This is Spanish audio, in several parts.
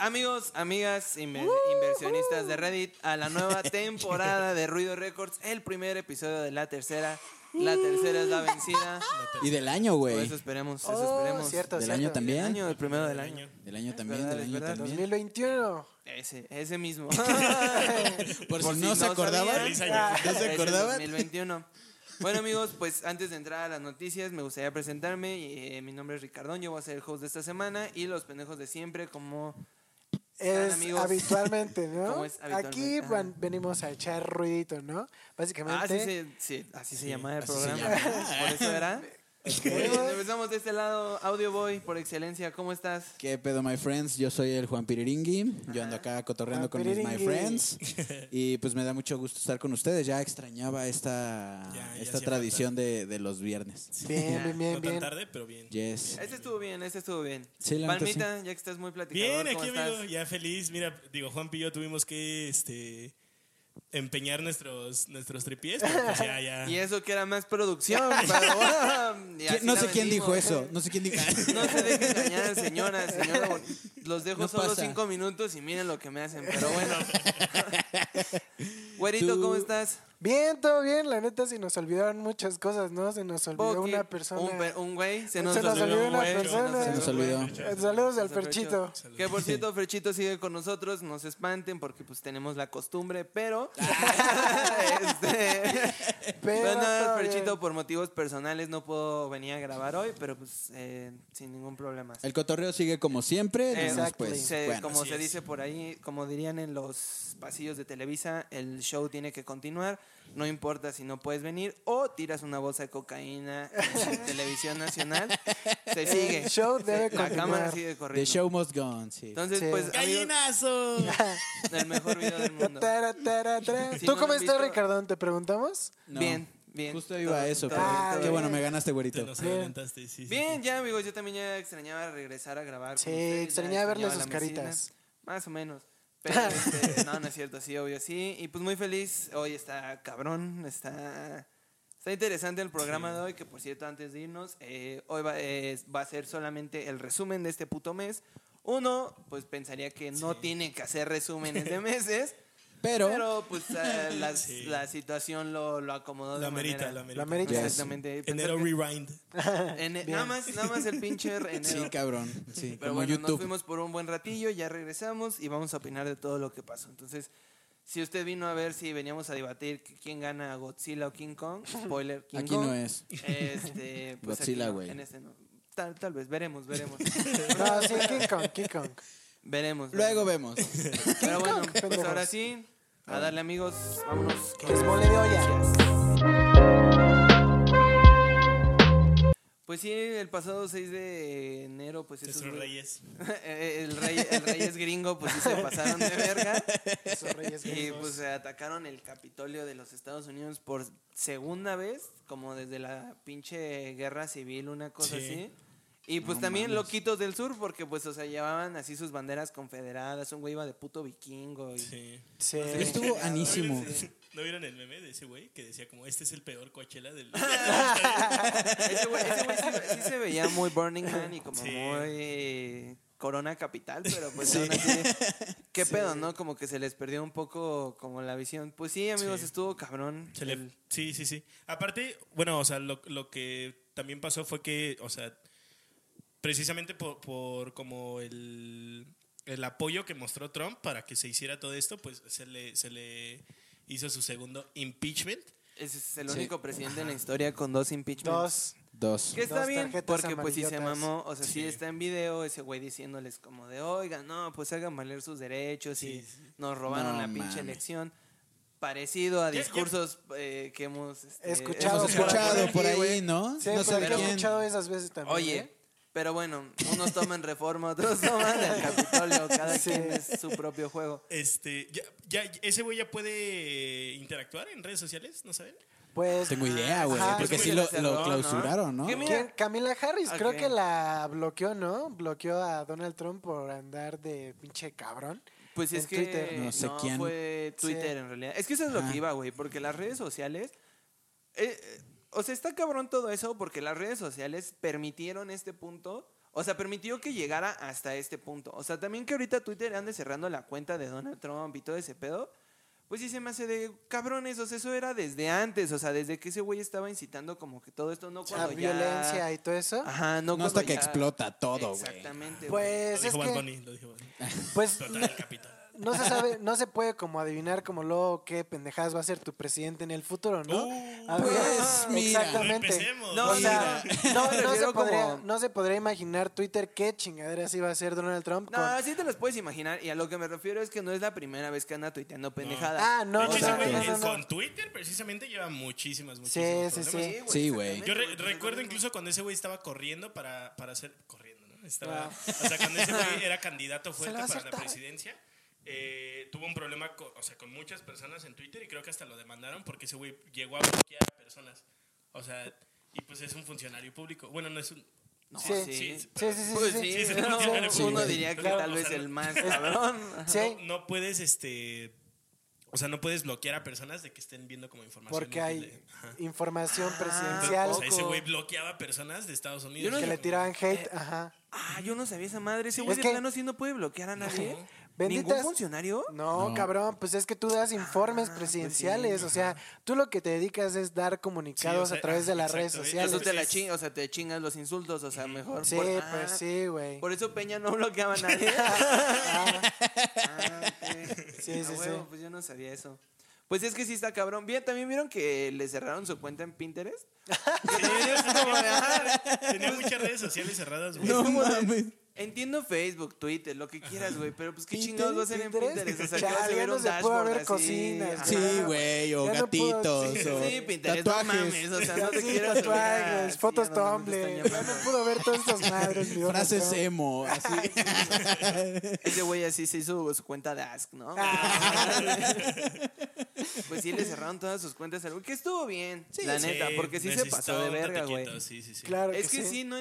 amigos, amigas, inver- inversionistas de Reddit, a la nueva temporada de Ruido Records, el primer episodio de la tercera. La tercera es la vencida. Y del año, Por güey. eso esperemos, eso Oh, esperemos. cierto, Del cierto. año también. año, el primero del año. Del año también, del año también. 2021. Ese, ese mismo. Por, Por si si no se no acordaban. sabían. Feliz año. ¿No se es acordaban? 2021. Bueno amigos, pues antes de entrar a las noticias me gustaría presentarme. Eh, mi nombre es Ricardón, yo voy a ser el host de esta semana y los pendejos de siempre como... Es amigos. habitualmente, ¿no? ¿Cómo es habitualmente? Aquí van- venimos a echar ruidito, ¿no? Básicamente. Ah, sí, sí, sí, así se llama el programa. llama. Por eso era. Empezamos de este lado, Audio Boy, por excelencia, ¿cómo estás? ¿Qué pedo, my friends? Yo soy el Juan Piriringui. Yo ando acá cotorreando Juan con mis my Piriringui. friends. Y pues me da mucho gusto estar con ustedes. Ya extrañaba esta, Ya, ya esta hacía tradición de, de los viernes. Bien, bien, bien, no tan bien. tarde, pero bien. Yes. Este estuvo bien, este estuvo bien. Sí, la neta, Palmita, ya que estás muy platicador, Bien, ¿cómo aquí estás? amigo, ya feliz. Mira, digo, Juan y yo tuvimos que este empeñar nuestros nuestros tripiés, pues ya ya. Y eso que era más producción, pero y ¿Quién- así No sé quién dijo eso. No sé quién dijo. No se dejen engañar, señora, señora. Los dejo No solo pasa. cinco minutos y miren lo que me hacen. Pero bueno. Güerito, ¿cómo estás? Bien, todo bien. La neta, se nos olvidaron muchas cosas, ¿no? Se nos olvidó una persona. Un, güey. Se nos, Se nos olvidó un una güey, persona. Se nos olvidó. Saludos al Se perchito. Que por cierto, Frechito sigue con nosotros, no se espanten porque pues tenemos la costumbre, pero este, Pero bueno, bien. por motivos personales no puedo venir a grabar hoy, pero pues eh, sin ningún problema. El cotorreo sigue como siempre. Exactly. pues, Se- bueno, como se es. dice por ahí, como dirían en los pasillos de Televisa, el show tiene que continuar. No importa si no puedes venir o tiras una bolsa de cocaína en televisión nacional, se sigue. El show debe La cámara continuar. sigue The corriendo. show must go on, sí. Entonces, Sí. pues, amigos, ¡Gallinazo! el mejor video del mundo. Tara, tara, tara. Si ¿Tú no cómo han estás, visto- Ricardón? ¿Te preguntamos? No. Bien, bien. Justo iba a eso, pero Ah, qué bien. bueno, me ganaste, Te güerito. adelantaste, sí, sí. Bien, ya amigos, yo también ya extrañaba regresar a grabar. con Sí, ustedes, ya extrañaba verle sus la caritas. Más o menos. Pero este, no, no es cierto, sí, obvio, sí. Y pues muy feliz. Hoy está cabrón, está. Está interesante el programa de hoy, que por cierto, antes de irnos, eh, hoy va, eh, va a ser solamente el resumen de este puto mes. Uno, pues pensaría que no tiene que hacer resúmenes de meses, Pero, pero pues eh, la, Sí. la situación lo, lo acomodó de La merita, manera- la merita. La merita. Yes. Exactamente. Pensé Enero que- Rewind. en- nada, más, nada más el pinche enero. sí, cabrón. Sí, Pero como bueno, nos YouTube. fuimos por un buen ratillo, ya regresamos y vamos a opinar de todo lo que pasó. Entonces, si usted vino a ver si veníamos a debatir quién gana Godzilla o King Kong, spoiler, King Aquí Kong. no es. Este, pues aquí Godzilla, no, güey. en este no. Tal, tal vez, veremos, veremos. No, sí, King Kong, King Kong. Veremos. Luego vemos. Pero bueno, pues ahora sí, a darle amigos, vámonos. Que es mole de. Pues sí, el pasado 6 de enero, pues esos reyes. el, rey, el rey es gringo, pues sí se pasaron de verga. Esos reyes Y pues atacaron el Capitolio de los Estados Unidos por segunda vez, como desde la pinche guerra civil, una cosa Sí. así. Y pues No también mames. loquitos del sur, porque pues, o sea, llevaban así sus banderas confederadas, un güey iba de puto vikingo. Y... Sí. Sí. Estuvo anísimo. ¿No vieron el meme de ese güey que decía como este es el peor Coachella del Ese güey, ese güey sí, sí se veía muy Burning Man y como Sí. muy Corona Capital, pero pues aún así, qué pedo, ¿no? Como que se les perdió un poco como la visión. Pues sí, amigos, Sí. estuvo cabrón. Se le- el- Sí, sí, sí. Aparte, bueno, o sea, lo, lo que también pasó fue que, o sea, precisamente por, por como el, el apoyo que mostró Trump para que se hiciera todo esto, pues se le, se le hizo su segundo impeachment. Ese es el Sí. único presidente en la historia con dos impeachments. Dos. Dos. Que está Dos bien, porque pues sí se mamó, o sea, sí. Sí. está en video ese güey diciéndoles como de, oigan, no, pues hagan valer sus derechos y Sí, sí. nos robaron No la pinche mames. elección. Parecido a discursos eh, que hemos este, Escuchado Hemos por escuchado aquí, por ahí. ¿no? Sí, no por sé he escuchado esas veces también. Oye, ¿eh? Pero bueno, unos toman reforma, otros toman el Capitolio, cada Sí. quien es su propio juego. Este, ya, ya- ese güey ya puede interactuar en redes sociales, ¿no saben? Pues. Tengo idea, güey. Ajá. Porque sí lo, lo clausuraron, ¿no? Camila Harris, creo que la bloqueó, ¿no? Bloqueó a Donald Trump por andar de pinche cabrón. Pues es que Twitter. No sé quién. fue Twitter Sí. en realidad. Es que eso es lo que iba, güey, porque las redes sociales... eh, eh, o sea, está cabrón todo eso porque las redes sociales permitieron este punto. O sea, permitió que llegara hasta este punto. O sea, también que ahorita Twitter ande cerrando la cuenta de Donald Trump y todo ese pedo. Pues sí se me hace de cabrones, o sea, eso era desde antes, o sea, desde que ese güey estaba incitando como que todo esto, no La cuando ya... violencia y todo eso. Ajá, no, No hasta que ya- explota todo, güey. Exactamente, güey. Lo Pues es dijo Bad que, Bunny, lo dijo Bad Bunny. pues Explotar el capital. No se sabe, no se puede como adivinar como luego qué pendejadas va a ser tu presidente en el futuro, ¿no? Uh, A ver, pues, mira. exactamente. No. No, o sea, mira. no, se podría, como- no se podría imaginar Twitter qué chingaderas iba a hacer Donald Trump. con- No, sí te las puedes imaginar. Y a lo que me refiero es que no es la primera vez que anda tuiteando pendejadas. Ah, no, no, hecho, no, ese güey no, no, no. Con Twitter, precisamente, lleva muchísimas, Sí, muchísimas. sí, sí. problemas. Sí, güey. Yo re- recuerdo incluso cuando ese güey estaba corriendo para, para hacer. Corriendo, ¿no? Estaba, Wow. O sea, cuando ese güey era candidato fuerte para la presidencia, eh, tuvo un problema con, o sea, con muchas personas en Twitter y creo que hasta lo demandaron porque ese güey llegó a bloquear a personas. O sea, y pues es un funcionario público. Bueno, no es un. mismo. Sí. sí. Sí, sí, sí, Pues sí, sí, sí, sí, no, sí, sí, uno diría que tal O vez sea, el más cabrón. Sí, No, no puedes, este. O sea, no puedes bloquear a personas de que estén viendo como información. porque hay útil de- información Ah, presidencial O sea, ese güey bloqueaba personas de Estados Unidos. Yo no- que le tiraban hate. Ajá. Ah, yo no sabía esa madre. Ese güey Es de que- plano sí no puede bloquear a nadie. Benditas- ¿Ningún funcionario? No, No. cabrón, pues es que tú das informes Ah, pues presidenciales, sí, o sea, tú lo que te dedicas es dar comunicados Sí, o sea, a través de las exacto, redes sociales. Eso te la o sea, te chingas los insultos, o sea, mejor. Sí, por- pues ah, sí, güey. Por eso Peña no bloqueaba a nadie. Ah, Ah, ok. Sí, sí, sí. Pues yo no sabía eso. Pues es que sí está cabrón. Bien, también vieron que le cerraron su cuenta en Pinterest. Que también es como de, Tenía muchas redes sociales cerradas, güey. No mames. Entiendo Facebook, Twitter, lo que quieras, güey, pero pues qué chingados va a hacer en ¿Pinterest? O sea, que Chale, vas a ya ver no un se puede dashboard ver así. cocinas. Sí, güey, o Ya no puedo- gatitos. o Sí, Pinterest, no tatuajes. mames, o sea, no te Sí, quiero tatuajes, fotos ya no Tumblr. Ya no pudo ver todas estas madres. Frases emo, así. Ese güey así se hizo su cuenta de Ask, ¿no? Ah. pues sí, le cerraron todas sus cuentas al güey, que estuvo bien, Sí, la sí, neta, porque sí se pasó de verga, güey. Sí, sí, sí. Claro Es que sí, no,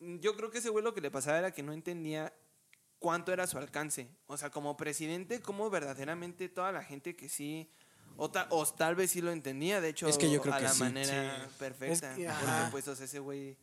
yo creo que ese güey lo que le pasaba era que no entendía cuánto era su alcance. O sea, como presidente, cómo verdaderamente toda la gente que sí, o, ta- o tal vez sí lo entendía, de hecho, Es que yo creo a que la sí. manera Sí. perfecta. Es que, porque pues, o sea, ese güey,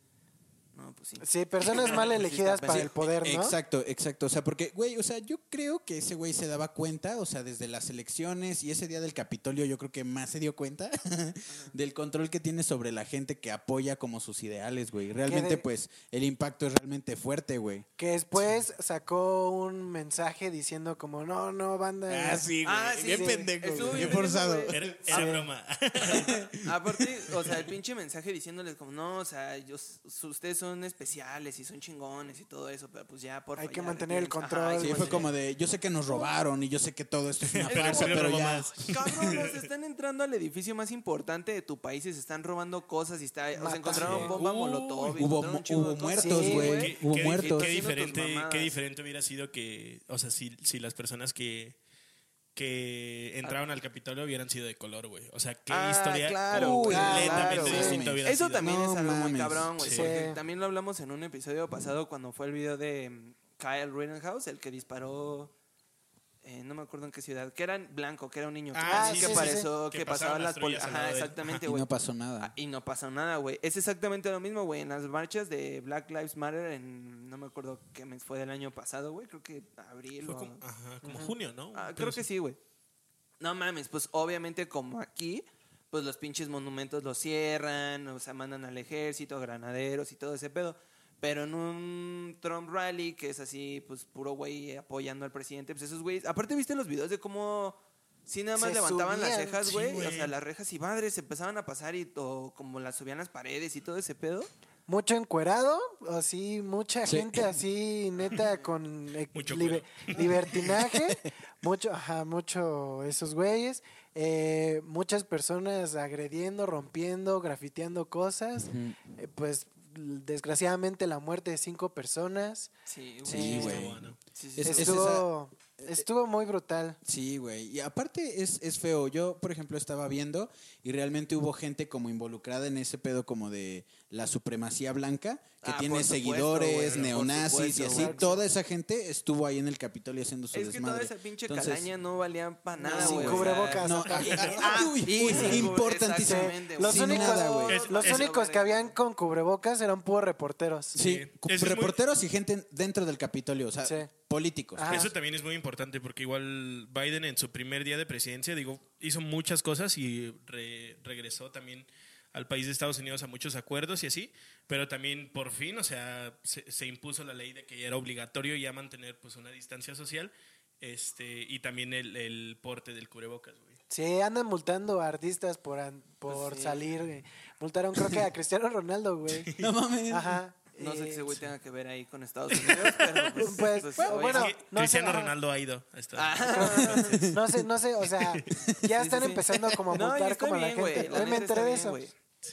no, pues sí. Sí, personas mal Sí, elegidas para el poder, ¿no? Exacto, exacto. O sea, porque, güey, o sea, yo creo que ese güey se daba cuenta, o sea, desde las elecciones y ese día del Capitolio, yo creo que más se dio cuenta del control que tiene sobre la gente que apoya como sus ideales, güey. Realmente, de- pues, el impacto es realmente fuerte, güey. Que después sacó un mensaje diciendo como, no, no, banda. Ah, sí, güey. Ah, sí, bien sí. pendejo, bien forzado. Era, era broma. Aparte, o sea, el pinche mensaje diciéndoles como, no, o sea, yo, ustedes son especiales y son chingones y todo eso, pero pues ya, por Hay que mantener el control, que Sí, fue como de, yo sé que nos robaron y yo sé que todo esto es una Pero farsa, pero robó ya. más. Cabrones, están entrando al edificio más importante de tu país y se están robando cosas y está, o sea, Matan. encontraron bomba Uy, molotov. y hubo mu- hubo muertos, Sí, güey. güey. Hubo qué, muertos. Qué tus diferente, qué diferente hubiera sido que, o sea, si, si las personas que, que entraron al Capitolio hubieran sido de color, güey. O sea, qué Ah, historia claro, completamente claro, distinta hubiera Eso sido. también No es algo muy cabrón, güey. Sí. Porque también lo hablamos en un episodio pasado cuando fue el video de Kyle Rittenhouse, el que disparó. Eh, no me acuerdo en qué ciudad, que era en blanco, que era un niño. Ah, que sí, sí, pasó, sí. que Que pasaban las Ajá, exactamente, Y güey. no pasó nada. Ah, y no pasó nada, güey. Es exactamente lo mismo, güey. En las marchas de Black Lives Matter, en no me acuerdo qué mes fue del año pasado, güey. Creo que abril Fue o- como, ajá, como junio, ¿no? Ah, creo que sí, güey. No mames, pues obviamente como aquí, pues los pinches monumentos los cierran, o sea, mandan al ejército, granaderos y todo ese pedo. Pero en un Trump rally, que es así, pues puro güey apoyando al presidente, pues esos güeyes. Aparte, ¿viste los videos de cómo sí nada más Se levantaban las cejas, sí, güey? o sea, las rejas y madres se empezaban a pasar y o como las subían las paredes y todo ese pedo. Mucho encuerado, así, mucha Sí. gente así, neta, con Mucho libe- libertinaje, mucho, ajá, mucho esos güeyes, eh, muchas personas agrediendo, rompiendo, grafiteando cosas, eh, pues desgraciadamente la muerte de cinco personas, Sí, Sí, güey. bueno. Sí, sí, Es- sí. es estuvo, Estuvo muy brutal. Sí, güey. Y aparte es, es feo. Yo, por ejemplo, estaba viendo y realmente hubo gente como involucrada en ese pedo como de la supremacía blanca, que Ah, tiene supuesto, seguidores, güey, neonazis y así. güey. Toda esa gente estuvo ahí en el Capitolio haciendo su Es que toda desmadre. esa pinche Entonces, calaña no valía para nada, sin güey. cubrebocas. No, y- Ah, uy, sin importantísimo. exactamente, Los Sin únicos, nada, güey. Es- los es- únicos que habían con cubrebocas eran puros reporteros. Sí, es muy- reporteros y gente dentro del Capitolio, o sea, Sí. Políticos. Ajá. Eso también es muy importante porque igual Biden en su primer día de presidencia, digo, hizo muchas cosas y re- regresó también al país de Estados Unidos a muchos acuerdos y así, pero también por fin, o sea, se, se impuso la ley de que ya era obligatorio ya mantener pues una distancia social este y también el, el porte del cubrebocas, güey. Sí, andan multando a artistas por, por Pues sí. salir. güey. Multaron creo que a Cristiano Ronaldo, güey. No mames. Ajá. No sé Eh, si ese güey tenga que ver ahí con Estados Unidos, pero pues... Pues, pues, bueno, no sé, Cristiano ajá. Ronaldo ha ido a Estados Ah. Unidos. No sé, no sé, o sea, ya están sí, sí. empezando como a No, multar está como a la bien, güey, gente. la Hoy me enteré está de bien, eso. güey.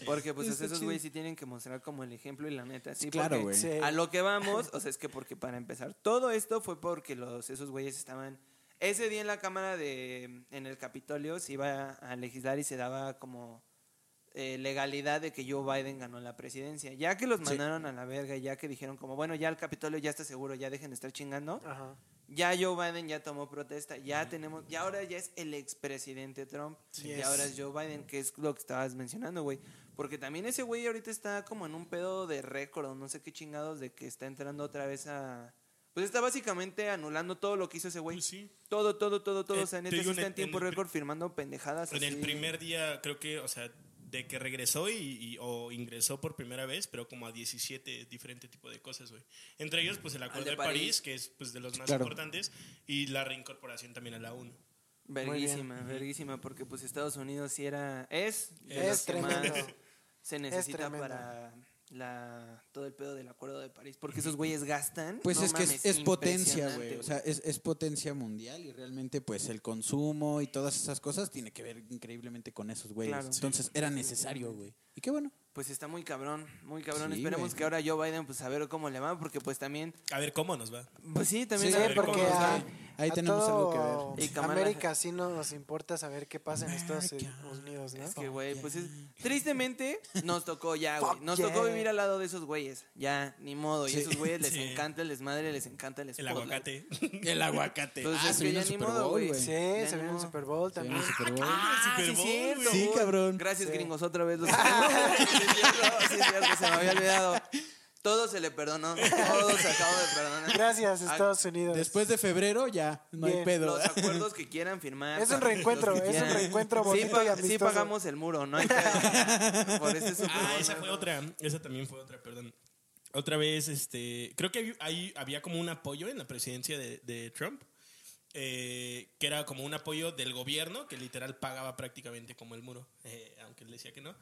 Porque pues esos güeyes sí tienen que mostrar como el ejemplo y la neta, sí. Claro, güey. Sí. A lo que vamos, o sea, es que porque para empezar, todo esto fue porque los esos güeyes estaban ese día en la cámara de en el Capitolio se iba a legislar y se daba como eh, legalidad de que Joe Biden ganó la presidencia. Ya que los Sí. mandaron a la verga, ya que dijeron como, bueno, ya el Capitolio ya está seguro, ya dejen de estar chingando. Ajá. Ya Joe Biden ya tomó protesta, ya tenemos, y ahora ya es el expresidente Trump, y ahora es Joe Biden, que es lo que estabas mencionando, güey. Porque también ese güey ahorita está como en un pedo de récord, no sé qué chingados, de que está entrando otra vez a... Pues está básicamente anulando todo lo que hizo ese güey. Pues sí. Todo, todo, todo, todo. Eh, o sea, neta en está en tiempo en pri- récord firmando pendejadas En el primer día, creo que, o sea, de que regresó y, y- o ingresó por primera vez, pero como a 17 diferentes tipos de cosas, güey. Entre ellos, pues el Acuerdo de de, París, París. que es pues de los más Claro. importantes, y la reincorporación también a la ONU. Verguísima, verguísima, porque pues Estados Unidos sí era... Es, Es más tremendo. se necesita tremendo. para la todo el pedo del Acuerdo de París. Porque esos güeyes gastan... Pues no es que es, mames, es potencia, güey. O sea, es, es potencia mundial y realmente pues el consumo y todas esas cosas tiene que ver increíblemente con esos güeyes. Claro. Entonces era necesario, güey. Y qué bueno. Pues está muy cabrón, muy cabrón. Sí, Esperemos güey. que ahora Joe Biden, pues a ver cómo le va, porque pues también... A ver cómo nos va. Pues sí, también... Sí, a ver porque cómo nos va. a, Ahí a tenemos algo que ver. Y Kamala- América sí nos importa saber qué pasa en Estados Unidos, ¿no? Es que, güey, pues es... Tristemente, nos tocó ya, güey. Nos yeah. tocó vivir al lado de esos güeyes. Ya, ni modo. Y Sí. esos güeyes les Sí. encanta el desmadre, les encanta el El spotlight. aguacate. El aguacate. Pues ah, es se que vino ya el ni Super modo, Bowl, güey. güey. Sí, Ya se viene el. Super Bowl Se vino también. el Super Bowl. Ah, Super sí, Bowl, cierto. Sí, cabrón. Gracias, Sí. gringos, otra vez. Los sí, es cierto, sí, es cierto, se me había olvidado. Todo se le perdonó. Todo se acabó de perdonar. Gracias, Ah, Estados Unidos. Después de febrero ya, no hay Bien. pedo. Los acuerdos que quieran firmar. Es un reencuentro, es un reencuentro Sí, bonito pa- y sí pagamos el muro, no hay pedo. Por este Super Ah, Bowl, esa fue otra. Esa también fue otra, perdón. Otra vez, este, creo que hay- hay- había como un apoyo en la presidencia de, de Trump, eh, que era como un apoyo del gobierno, que literal pagaba prácticamente como el muro, eh, aunque él decía que no.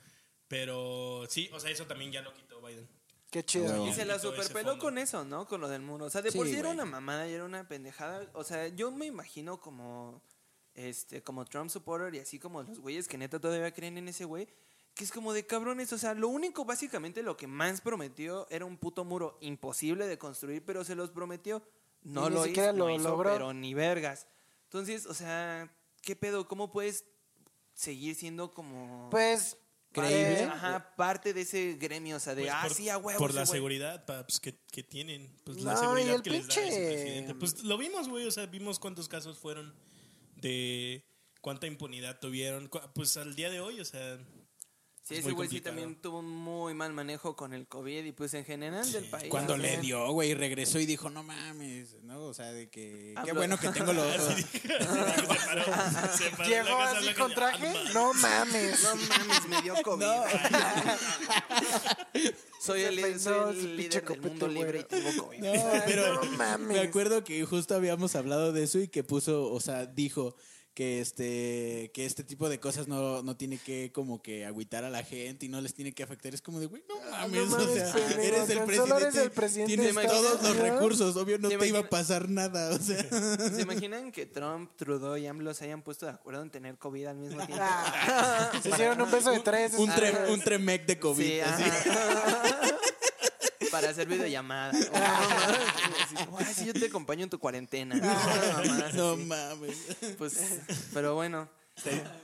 Pero sí, o sea, eso también ya lo quitó Biden. Qué chido. Y se la superpeló con eso, ¿no? Con lo del muro. O sea, de Sí, por sí era una mamada y era una pendejada. O sea, yo me imagino como este como Trump supporter y así como los güeyes que neta todavía creen en ese güey, que es como de cabrones, o sea, lo único básicamente lo que más prometió era un puto muro imposible de construir, pero se los prometió. No ni lo siquiera hizo, lo hizo, logró. pero ni vergas. Entonces, o sea, ¿qué pedo? ¿Cómo puedes seguir siendo como Pues. ¿Creíble? Ajá, parte de ese gremio, o sea, de Pues ah, por, sí, a huevo. por la güey". seguridad paps, que, que tienen. Pues No, la y seguridad el que les da ese presidente. Pues lo vimos, güey. O sea, vimos cuántos casos fueron de cuánta impunidad tuvieron. Pues al día de hoy, o sea. Sí, ese güey sí también tuvo un muy mal manejo con el COVID y pues en general del país. Cuando le sea, dio, güey, regresó y dijo, no mames, ¿no? O sea, de que... Qué bueno que tengo paró en Llegó así con traje. "Ah, no mames. No mames, me dio COVID. soy el, soy el líder del mundo libre y tengo COVID. No, pero No mames. me acuerdo que justo habíamos hablado de eso y que puso, o sea, dijo que este que este tipo de cosas no, no tiene que como que agüitar a la gente y no les tiene que afectar. Es como de, güey, no mames, no o mames, sea, pendejo, eres el presidente, eres el presidente tienes todos Estados los Unidos. recursos, obvio no ¿Te te iba a pasar nada, o sea. ¿Se imaginan que Trump, Trudeau y AMLO se hayan puesto de acuerdo en tener COVID al mismo tiempo? Ah, se hicieron un beso de tres. un, esos tre- un tremec de COVID. Sí, así. Para hacer videollamada. No, mames, Ay, sí, yo te acompaño en tu cuarentena. No, mames. Pues, pero bueno.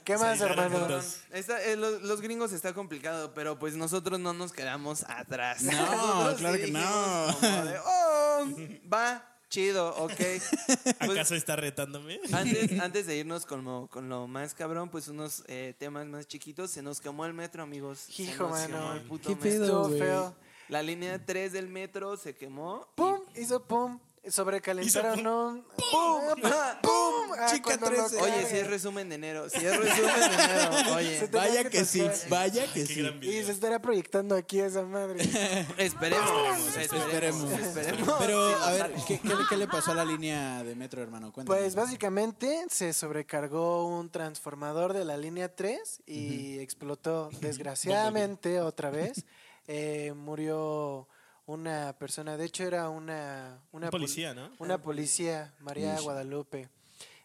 ¿Qué más, hermano? Está- eh, los, los gringos está complicado, pero pues nosotros no nos quedamos atrás. No, Nosotros claro que no. como de, "Oh, va, chido, ok. Pues, ¿Acaso está retándome? antes, antes de irnos con lo, con lo más cabrón, pues unos eh, temas más chiquitos, se nos quemó el metro, amigos. Se Hijo, nos mano. quemó el puto ¿Qué metro. pedo? Feo. La línea 3 del metro se quemó. y- ¡Pum! Hizo pum. Sobrecalentaron un. ¡Pum! ¡Pum! Ah, Chica cuando nos 13. Oye, si es resumen de enero. Si es resumen de enero. Oye, Vaya que que sí, tocar. vaya que sí. gran Y se estará proyectando aquí esa madre. esperemos. Esperemos. Esperemos. Esperemos. Pero, Sí, a ver, sale. ¿qué, qué, qué le pasó a la línea de metro, hermano? Cuéntame. Pues básicamente se sobrecargó un transformador de la línea 3 y explotó. Desgraciadamente, otra vez, eh, murió una persona. De hecho, era una. una Un pol- policía, ¿no? Una policía, María Uy. Guadalupe.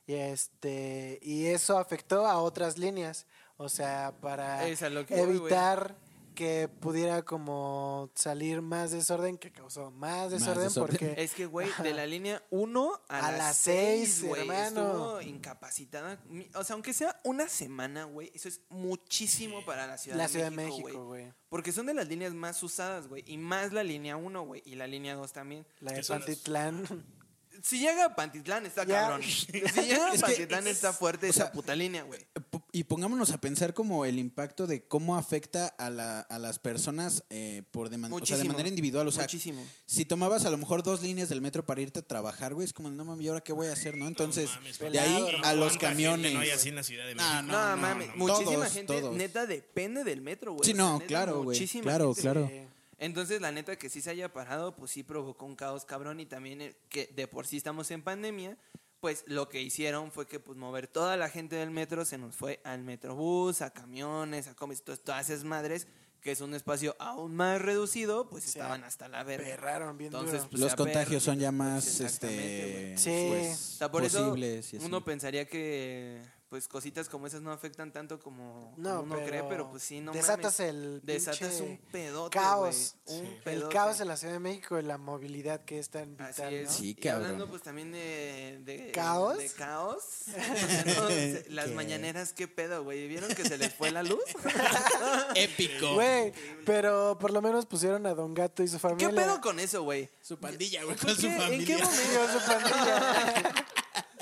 Y este y eso afectó a otras líneas, o sea, para Es a lo que voy, güey. evitar que pudiera como salir más desorden que causó más desorden, desorden. porque Es que, güey, de la línea 1 a, A las las 6, seis, güey, hermano. estuvo incapacitada. O sea, aunque sea una semana, güey, eso es muchísimo para la Ciudad la de Ciudad de México, México, güey. Porque son de las líneas más usadas, güey, y más la línea 1, güey, y la línea 2 también. La de ¿Qué son las- Pantitlán. Si llega a Pantitlán, está Ya. cabrón. Si llega a Es que- Pantitlán, está fuerte o esa puta línea, güey. Y pongámonos a pensar como el impacto de cómo afecta a, la, a las personas eh, por de, man- o sea, de manera individual. O sea, Muchísimo. si tomabas a lo mejor dos líneas del metro para irte a trabajar, güey, es como, no mames, ¿y ahora qué voy a hacer, no? Entonces, mames, de ahí a los ¿Cuánta gente camiones. No hay así en la Ciudad de México. No, No, no, mames, no. muchísima Todos, gente todos. neta depende del metro, güey. Sí, O sea, no, neta, claro, güey. muchísima Claro, gente. claro. Entonces, la neta que sí se haya parado, pues sí provocó un caos cabrón y también eh, que de por sí estamos en pandemia, pues lo que hicieron fue que pues mover toda la gente del metro se nos fue al metrobús, a camiones, a comis, todas, todas esas madres, que es un espacio aún más reducido, pues estaban hasta la verga. Perraron bien Entonces, duro. pues, los contagios son ya más pues, exactamente, este. Sí. pues, O sea, por posibles y eso así. uno pensaría que pues cositas como esas no afectan tanto como, No, como uno pero cree, pero pues sí, no desatas mames. el Desatas un pedote, caos. un El pedote. caos en la Ciudad de México y la movilidad que es tan Así vital, es. ¿no? Sí, y hablando cabrón. pues también de... de ¿Caos? De caos. O sea, no, se- las ¿Qué? mañaneras, ¿qué pedo, güey? ¿Vieron que se les fue la luz? Épico. Güey, pero por lo menos pusieron a Don Gato y su familia. ¿Qué pedo con eso, güey? Su pandilla, güey, ¿Por con su qué? ¿En familia. qué momento? Su familia.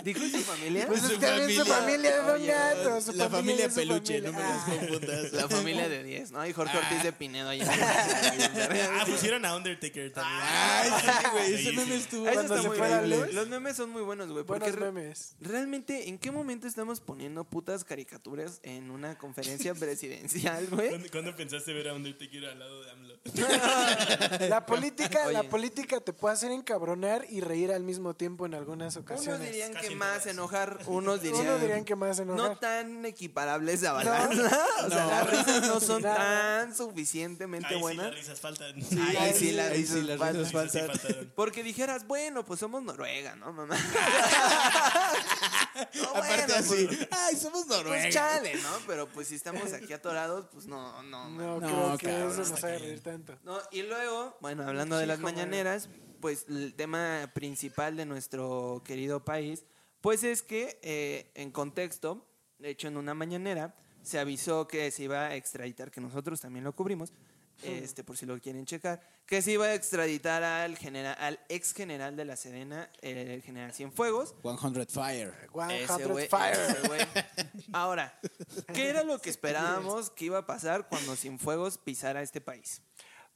¿Dijo su familia? Pues es que también su familia. familia de Don Oye, Gato. Su la familia su peluche, familia. no me las Ah. confundas. La familia de 10, ¿no? Y Jorge Ortiz de Pinedo ahí. Ah, pusieron a Undertaker también. Ay, sí, güey, ese meme estuvo Eso Cuando está se fue luz. Los memes son muy buenos, güey. Porque Buenos memes. realmente, ¿en qué momento estamos poniendo putas caricaturas en una conferencia presidencial, güey? ¿Cuándo, cuándo pensaste ver a Undertaker al lado de AMLO? La política, la política te puede hacer encabronar y reír al mismo tiempo en algunas ocasiones. dirían Casi que más enojar, unos dirían, Unos dirían que más enojar. no tan equiparables a balanza. O sea, No. las risas no son tan suficientemente Ahí sí, buenas. las risas faltan. Ahí, Ahí sí, sí, las risas sí, las faltan. risas sí faltan. faltaron. Porque dijeras, bueno, pues somos Noruega, ¿no, mamá? No, Aparte bueno, así, pues- ay, somos Pues Noruega. chale, ¿no? Pero pues si estamos aquí atorados, pues no, no, No, No, creo que cabrón, eso nos haga reír tanto. No, y luego, bueno, hablando de las mañaneras, pues el tema principal de nuestro querido país, pues es que eh, en contexto, de hecho en una mañanera, se avisó que se iba a extraditar, que nosotros también lo cubrimos, este por si lo quieren checar, que se iba a extraditar al, general, al ex general de la Sedena, eh, el general Cienfuegos, 100 Fire. ese 100 güey, Fire. Ahora, ¿qué era lo que esperábamos que iba a pasar cuando Cienfuegos pisara este país?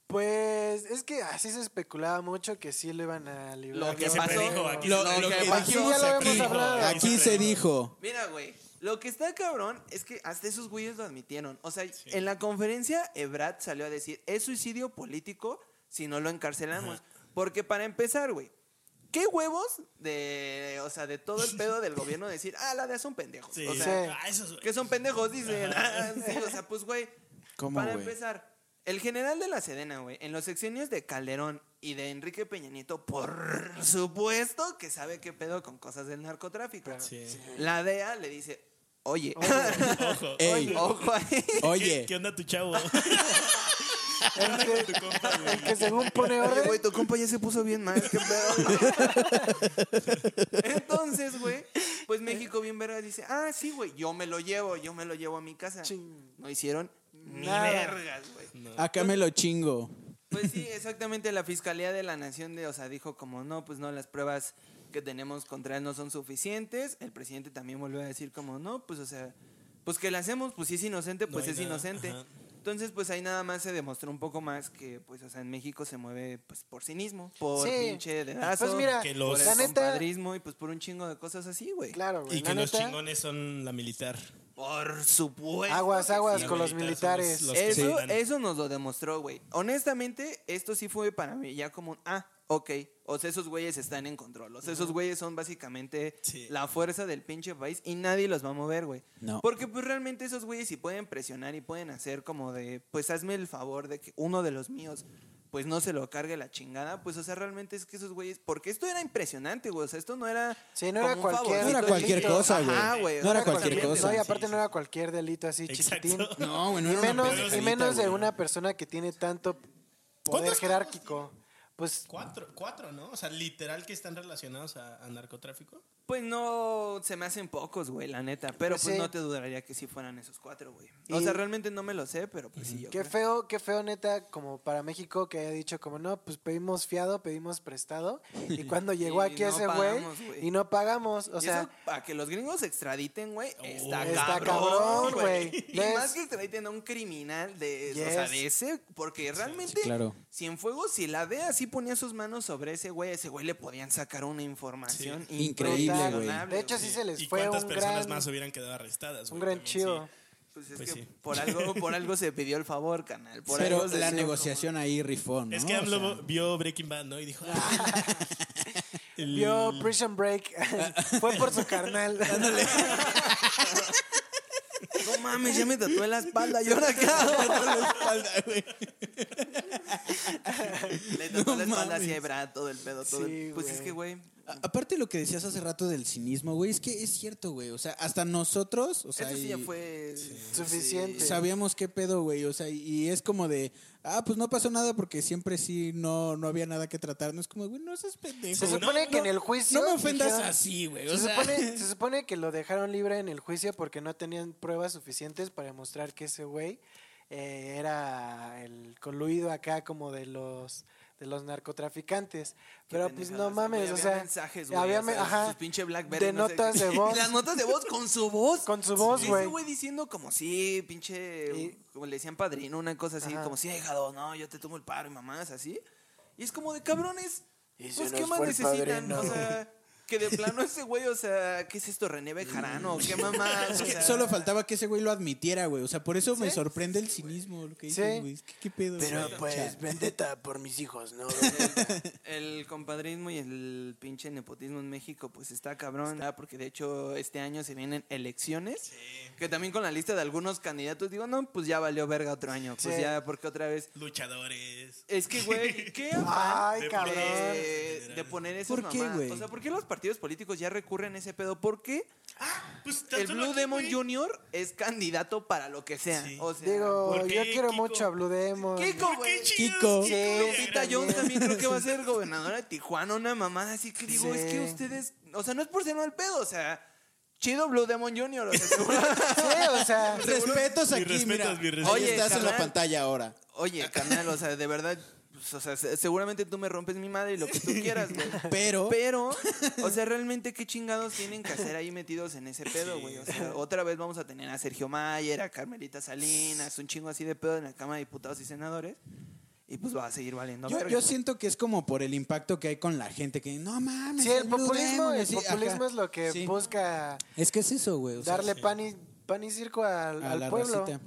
Pues es que así se especulaba mucho que sí lo iban a librar. Lo que Que siempre pasó- dijo aquí. Lo, Lo lo que que pasó- dijimos ya lo aquí, hablado. aquí se dijo. Mira, güey, lo que está cabrón es que hasta esos güeyes lo admitieron. O sea, en la conferencia Ebrard salió a decir, es suicidio político si no lo encarcelamos. Porque para empezar, güey, ¿qué huevos de, o sea, de todo el pedo del gobierno decir, ah, la de son pendejos? Sí. O sea, Sí. Ah, esos- que son pendejos, dicen. Ah, sí, o sea, pues, güey, ¿Cómo, para güey? empezar, el general de la Sedena, güey, en los sexenios de Calderón y de Enrique Peña Nieto, por supuesto que sabe qué pedo con cosas del narcotráfico. Sí. La DEA le dice, oye, Ojo. Ey, ojo ahí. oye, ¿Qué, qué onda tu chavo? El que, Tu compa, el que según pone Oye, orden. güey, tu compa ya se puso bien mal, qué pedo. Entonces, güey, pues México bien verga dice, ah, sí, güey, yo me lo llevo, yo me lo llevo a mi casa. Chin. No hicieron ni Nada. vergas, güey. Acá me lo chingo. Pues sí, exactamente, la Fiscalía de la Nación, de, o sea, dijo como, no, pues no, las pruebas que tenemos contra él no son suficientes. El presidente también volvió a decir como, no, pues, o sea, pues que le hacemos, pues si es inocente, pues No es nada, inocente. ajá. Entonces, pues ahí nada más se demostró un poco más que, pues, o sea, en México se mueve, pues, por cinismo, por Sí. pinche dedazo, Pues mira, Que por los- el la neta, compadrismo y, pues, por un chingo de cosas así, güey. claro, güey. Y que los neta, chingones son la militar. Por supuesto. Aguas, aguas sí, con los militares. los- los Eso, eso nos lo demostró, güey. Honestamente, esto sí fue para mí ya como un, ah, ok. O sea, esos güeyes están en control. O sea, esos güeyes son básicamente Sí. la fuerza del pinche país y nadie los va a mover, güey. No. Porque pues realmente esos güeyes sí pueden presionar y pueden hacer como de, pues hazme el favor de que uno de los míos pues no se lo cargue la chingada, pues o sea, realmente es que esos güeyes, porque esto era impresionante, güey, o sea, esto no era Sí, no era cualquier- No era cualquier chiquito. cosa, güey. Ajá, güey. No era cualquier cosa. No, y aparte sí. no era cualquier delito así Exacto. chiquitín. No, güey, no y era una menos, y menos de una persona que tiene tanto poder ¿Cuántos- jerárquico. Pues Cuatro, cuatro, ¿no? O sea, literal que están relacionados a, a narcotráfico. Pues no se me hacen pocos, güey, la neta. Pero Pues pues, sí. no te dudaría que sí fueran esos cuatro, güey. O sea, realmente no me lo sé, pero pues sí, yo qué creo. feo, qué feo neta como para México que haya dicho como no, pues pedimos fiado, pedimos prestado y cuando llegó Y aquí no ese güey y no pagamos, o Y sea, para que los gringos extraditen, güey, está, Oh, está cabrón, cabrón, güey. Y ¿Ves? más que extraditen a un criminal de, o sea, de ese, porque realmente, sí, claro. Cienfuegos, si la DEA sí ponía sus manos sobre ese güey, ese güey le podían sacar una información Sí. Increíble, güey. de hecho sí se les ¿Y fue cuántas un personas gran más hubieran quedado arrestadas? un güey? gran También, chido. sí. Pues es Pues que sí. por algo, por algo se pidió el favor, canal. Por Pero algo se la hizo negociación ahí rifó, ¿no? Es que O AMLO sea, vio Breaking Bad, ¿no? Y dijo... "Ah". El- Vio Prison Break, fue por su carnal. No mames, ya me tatué la espalda y ahora hago? Le tatué la espalda así a Brad, todo el pedo, todo. el- Sí, Pues es que, güey. Aparte lo que decías hace rato del cinismo, güey, es que es cierto, güey. O sea, hasta nosotros, o sea, sí ya fue. Suficiente. sabíamos qué pedo, güey. O sea, y es como de, ah, pues no pasó nada porque siempre sí no, no había nada que tratar. No es como, güey, no seas pendejo. Se supone No, que en el juicio No me ofendas dijeron- así, güey. O Se sea, supone, se supone que lo dejaron libre en el juicio porque no tenían pruebas suficientes para demostrar que ese güey eh, era el coluido acá como de los de los narcotraficantes. Pero pues no mames, o sea, mensajes, güey. había o sea, me- ajá, sus pinche Blackberry, de no sé notas qué. de voz. Y las notas de voz con su voz. Con su voz, Sí, güey. Ese güey diciendo como sí, pinche. Y- como le decían padrino, una cosa así, Ajá. como sí, hijado, no, yo te tomo el paro y mamás, así. Y es como de cabrones. Y Pues, ¿qué más necesitan? padrino. O sea, que de plano ese güey, o sea, ¿qué es esto? ¿René Bejarano? ¿Qué mamá? es que solo faltaba que ese güey lo admitiera, güey. O sea, por eso me Sí. sorprende el cinismo, lo que Sí. güey. ¿Qué pedo? Pero güey? pues vendetta por mis hijos, ¿no? El compadrismo y el pinche nepotismo en México, pues está cabrón. Ah, Porque de hecho este año se vienen elecciones. Que también con la lista de algunos candidatos digo, no, pues ya valió verga otro año. Pues Sí. ya, porque otra vez. Luchadores. Es que, güey, ¿qué Ay, De cabrón. de, de poner esas ¿Por qué, güey? O sea, ¿por qué los partidos políticos ya recurren a ese pedo? ¿Por qué Pues, tan el Blue aquí, Demon. Jr. es candidato para lo que sea? Sí. O sea, Digo, ¿por yo quiero Kiko? mucho a Blue Demon. Kiko, ¿Por güey. qué chidos? Kiko. Sí. Jones también creo que va a ser gobernadora de Tijuana, una mamada así que digo, Sí. es que ustedes, o sea, no es por ser mal pedo, o sea, chido Blue Demon Jr., o sea, Sí, o sea, Respetos aquí, respetos, mira. respetos. Oye, estás en la pantalla ahora. Oye, carnal, o sea, de verdad, pues, o sea, se- seguramente tú me rompes mi madre y lo que tú quieras, güey. Pero, Pero, o sea, realmente qué chingados tienen que hacer ahí metidos en ese pedo, güey. O sea, otra vez vamos a tener a Sergio Mayer, a Carmelita Salinas, un chingo así de pedo en la Cámara de Diputados y Senadores. Y pues va a seguir valiendo. yo, siento que es como por el impacto que hay con la gente que no mames. sí, el populismo, Demon", el populismo ajá. es lo que Sí. busca Es que es eso, güey. o sea, darle sí. pan y, pan y circo al, a al la pueblo. racita.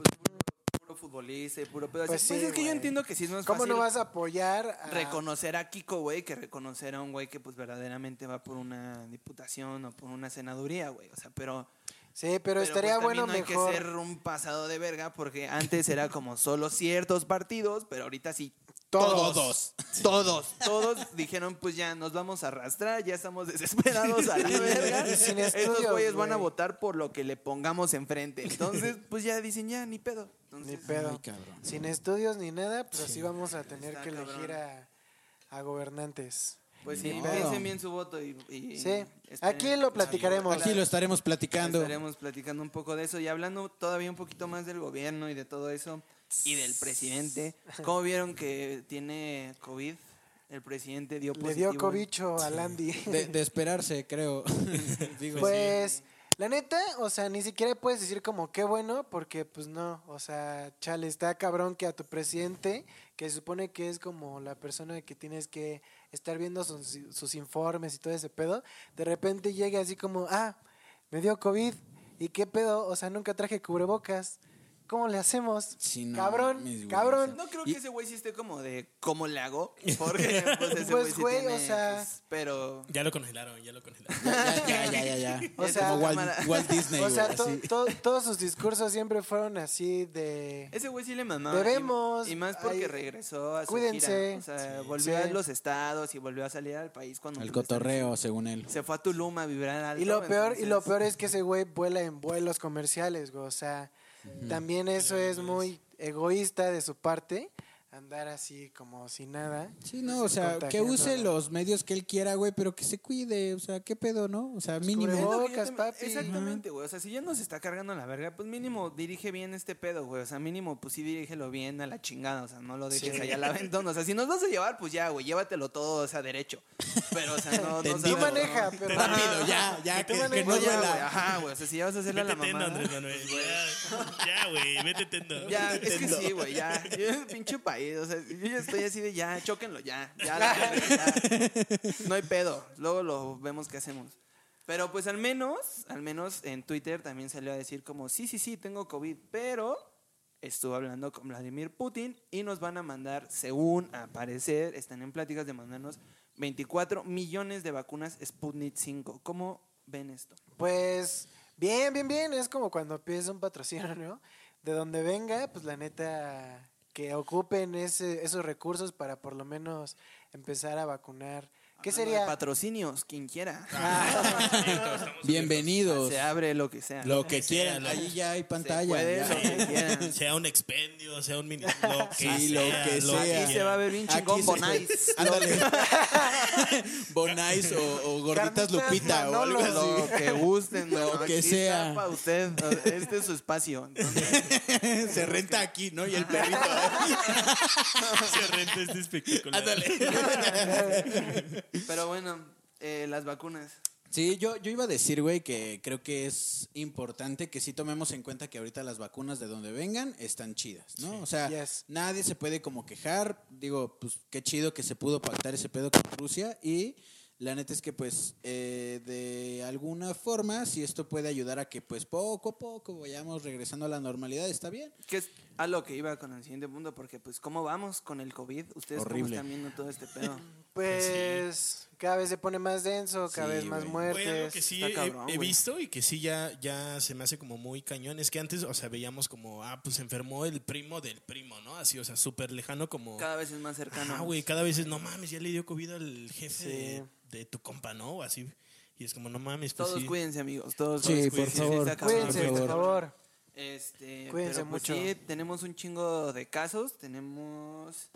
Futbolista y puro pedo. Pues Pues, pues sí, es que yo entiendo que sí es más ¿Cómo fácil no vas a apoyar a... reconocer a Kiko, güey, que reconocer a un güey que pues verdaderamente va por una diputación o por una senaduría, güey. O sea, pero... Sí, pero, estaría pues, bueno no mejor. hay que ser un pasado de verga porque antes era como solo ciertos partidos, pero ahorita sí Todos. todos, todos dijeron pues ya nos vamos a arrastrar, ya estamos desesperados a la verga. Estos güeyes van a votar por lo que le pongamos enfrente. Entonces, pues ya dicen ya ni pedo. Ni Entonces, pedo. Ay, cabrón. Sin estudios ni nada, pues así vamos a tener Está que elegir a, a gobernantes. pues sí, Ni pedo. piensen bien su voto y... y Sí, esperen- aquí lo platicaremos. Aquí lo estaremos platicando. Estaremos platicando un poco de eso y hablando todavía un poquito más del gobierno y de todo eso y del presidente. ¿Cómo vieron que tiene COVID? El presidente dio Le positivo. dio cobicho a Landy. De, de esperarse, creo. Digo, Pues, la neta, o sea, ni siquiera puedes decir como qué bueno, porque pues no, o sea, chale, está cabrón que a tu presidente, que se supone que es como la persona que tienes que estar viendo sus, sus informes y todo ese pedo, de repente llegue así como, ah, me dio COVID, ¿y qué pedo? O sea, nunca traje cubrebocas. ¿Cómo le hacemos? Sí, no cabrón, cabrón. No creo que ese güey sí esté como de cómo le hago, porque pues ese Pues, güey sí güey, tiene, o sea- pues, pero Ya lo congelaron, ya lo congelaron. ya, ya, ya, ya, ya. O sea, como Walt, Disney, O sea, güey, to- así. to- todos sus discursos siempre fueron así de... ese güey sí le mamaba. Debemos, Y, y más porque ay, regresó a su cuídense. gira. O sea, Sí. volvió Sí. a los estados y volvió a salir al país cuando El cotorreo, según él. Se fue a Tulum a vibrar alto. Y lo peor, y lo peor es que ese güey vuela en vuelos comerciales, güey. O sea, también eso es muy egoísta de su parte, andar así como sin nada. Sí, no, o sea, que use ¿no? los medios que él quiera, güey, pero que se cuide, o sea, qué pedo, ¿no? O sea, mínimo. Bocas, papi. Exactamente, güey. O sea, si ya nos está cargando la verga, pues mínimo dirige bien este pedo, güey. O sea, mínimo, pues sí dirígelo bien a la chingada. O sea, no lo dejes Sí. allá al aventón. O sea, si nos vas a llevar, pues ya, güey, llévatelo todo, o sea, derecho. Pero, o sea, no. no. Tú maneja, ¿no? pero... Rápido, ya, ya, que, que no duela. Ajá, güey. O sea, si ya vas a hacerle a la mamá. Andrés Manuel. Ya, ya, güey, vete tendo. Ya, es que sí, güey, ya. Yo, pinche país, o sea, yo ya estoy así de ya, chóquenlo, ya. Ya. No hay pedo. Luego lo vemos qué hacemos. Pero pues al menos, al menos en Twitter también salió a decir como, sí, sí, sí, tengo COVID, pero estuve hablando con Vladimir Putin y nos van a mandar, según a parecer, están en pláticas de mandarnos 24 millones de vacunas Sputnik 5. ¿Cómo ven esto? Pues bien, bien, bien. Es como cuando pides un patrocinio, ¿no? De donde venga, pues la neta, que ocupen ese, esos recursos para por lo menos empezar a vacunar. ¿Qué de sería? Patrocinios, quien quiera. Bienvenidos. Se abre lo que sea. Lo que quieran. Ahí ya hay Se pantalla. puede, ya. lo que quieran. Sea un expendio, sea un mini. Lo que Sí, sea, lo que lo sea. Aquí se va a ver bien chingón Bonais. Ándale. Bonais o, o gorditas Lupita o algo así. Lo que gusten, Lo mano, que aquí sea. para usted. Este es su espacio. Entonces, Se renta aquí, ¿no? Y el perrito. Se renta este espectacular. Pero bueno, eh, las vacunas. Sí, yo, yo iba a decir, güey, que creo que es importante que sí tomemos en cuenta que ahorita las vacunas de donde vengan están chidas, ¿no? O sea, Yes. nadie se puede como quejar. Digo, pues qué chido que se pudo pactar ese pedo con Rusia y la neta es que pues eh, de alguna forma, si esto puede ayudar a que pues poco a poco vayamos regresando a la normalidad, está bien. Que es a lo que iba con el siguiente punto, porque pues cómo vamos con el COVID. Ustedes Horrible. cómo están viendo todo este pedo. Pues cada vez se pone más denso, cada Sí, vez más güey. muertes. Algo que sí he, cabrón, he güey. visto y que sí ya, ya se me hace como muy cañón. Es que antes, o sea, veíamos como, ah, pues se enfermó el primo del primo, ¿no? Así, o sea, súper lejano como... Cada vez es más cercano. Ah, güey, cada vez es, no mames, ya le dio COVID al jefe Sí. de, de tu compa, ¿no? O así. Y es como, no mames, pues Todos sí. cuídense, amigos. Todos Sí, todos por cuídense. favor. Cuídense, por por favor. Este, Cuídense pero, pues, mucho. Sí, tenemos un chingo de casos. Tenemos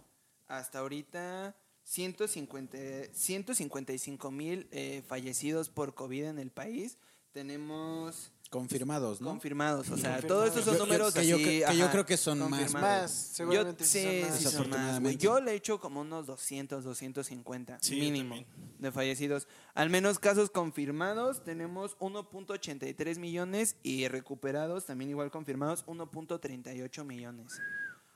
hasta ahorita 150, 155 mil eh, fallecidos por COVID en el país. Tenemos Confirmados, ¿no? confirmados. O sea, Confirmados. todos estos son Yo- yo- números que yo así, que yo creo que son más. Más, seguramente Yo, sí sí, son más. sí son más, güey. Desafortunadamente. Yo le echo como unos 200, 250 Sí, mínimo de fallecidos. Al menos casos confirmados tenemos 1.83 millones y recuperados también igual confirmados 1.38 millones.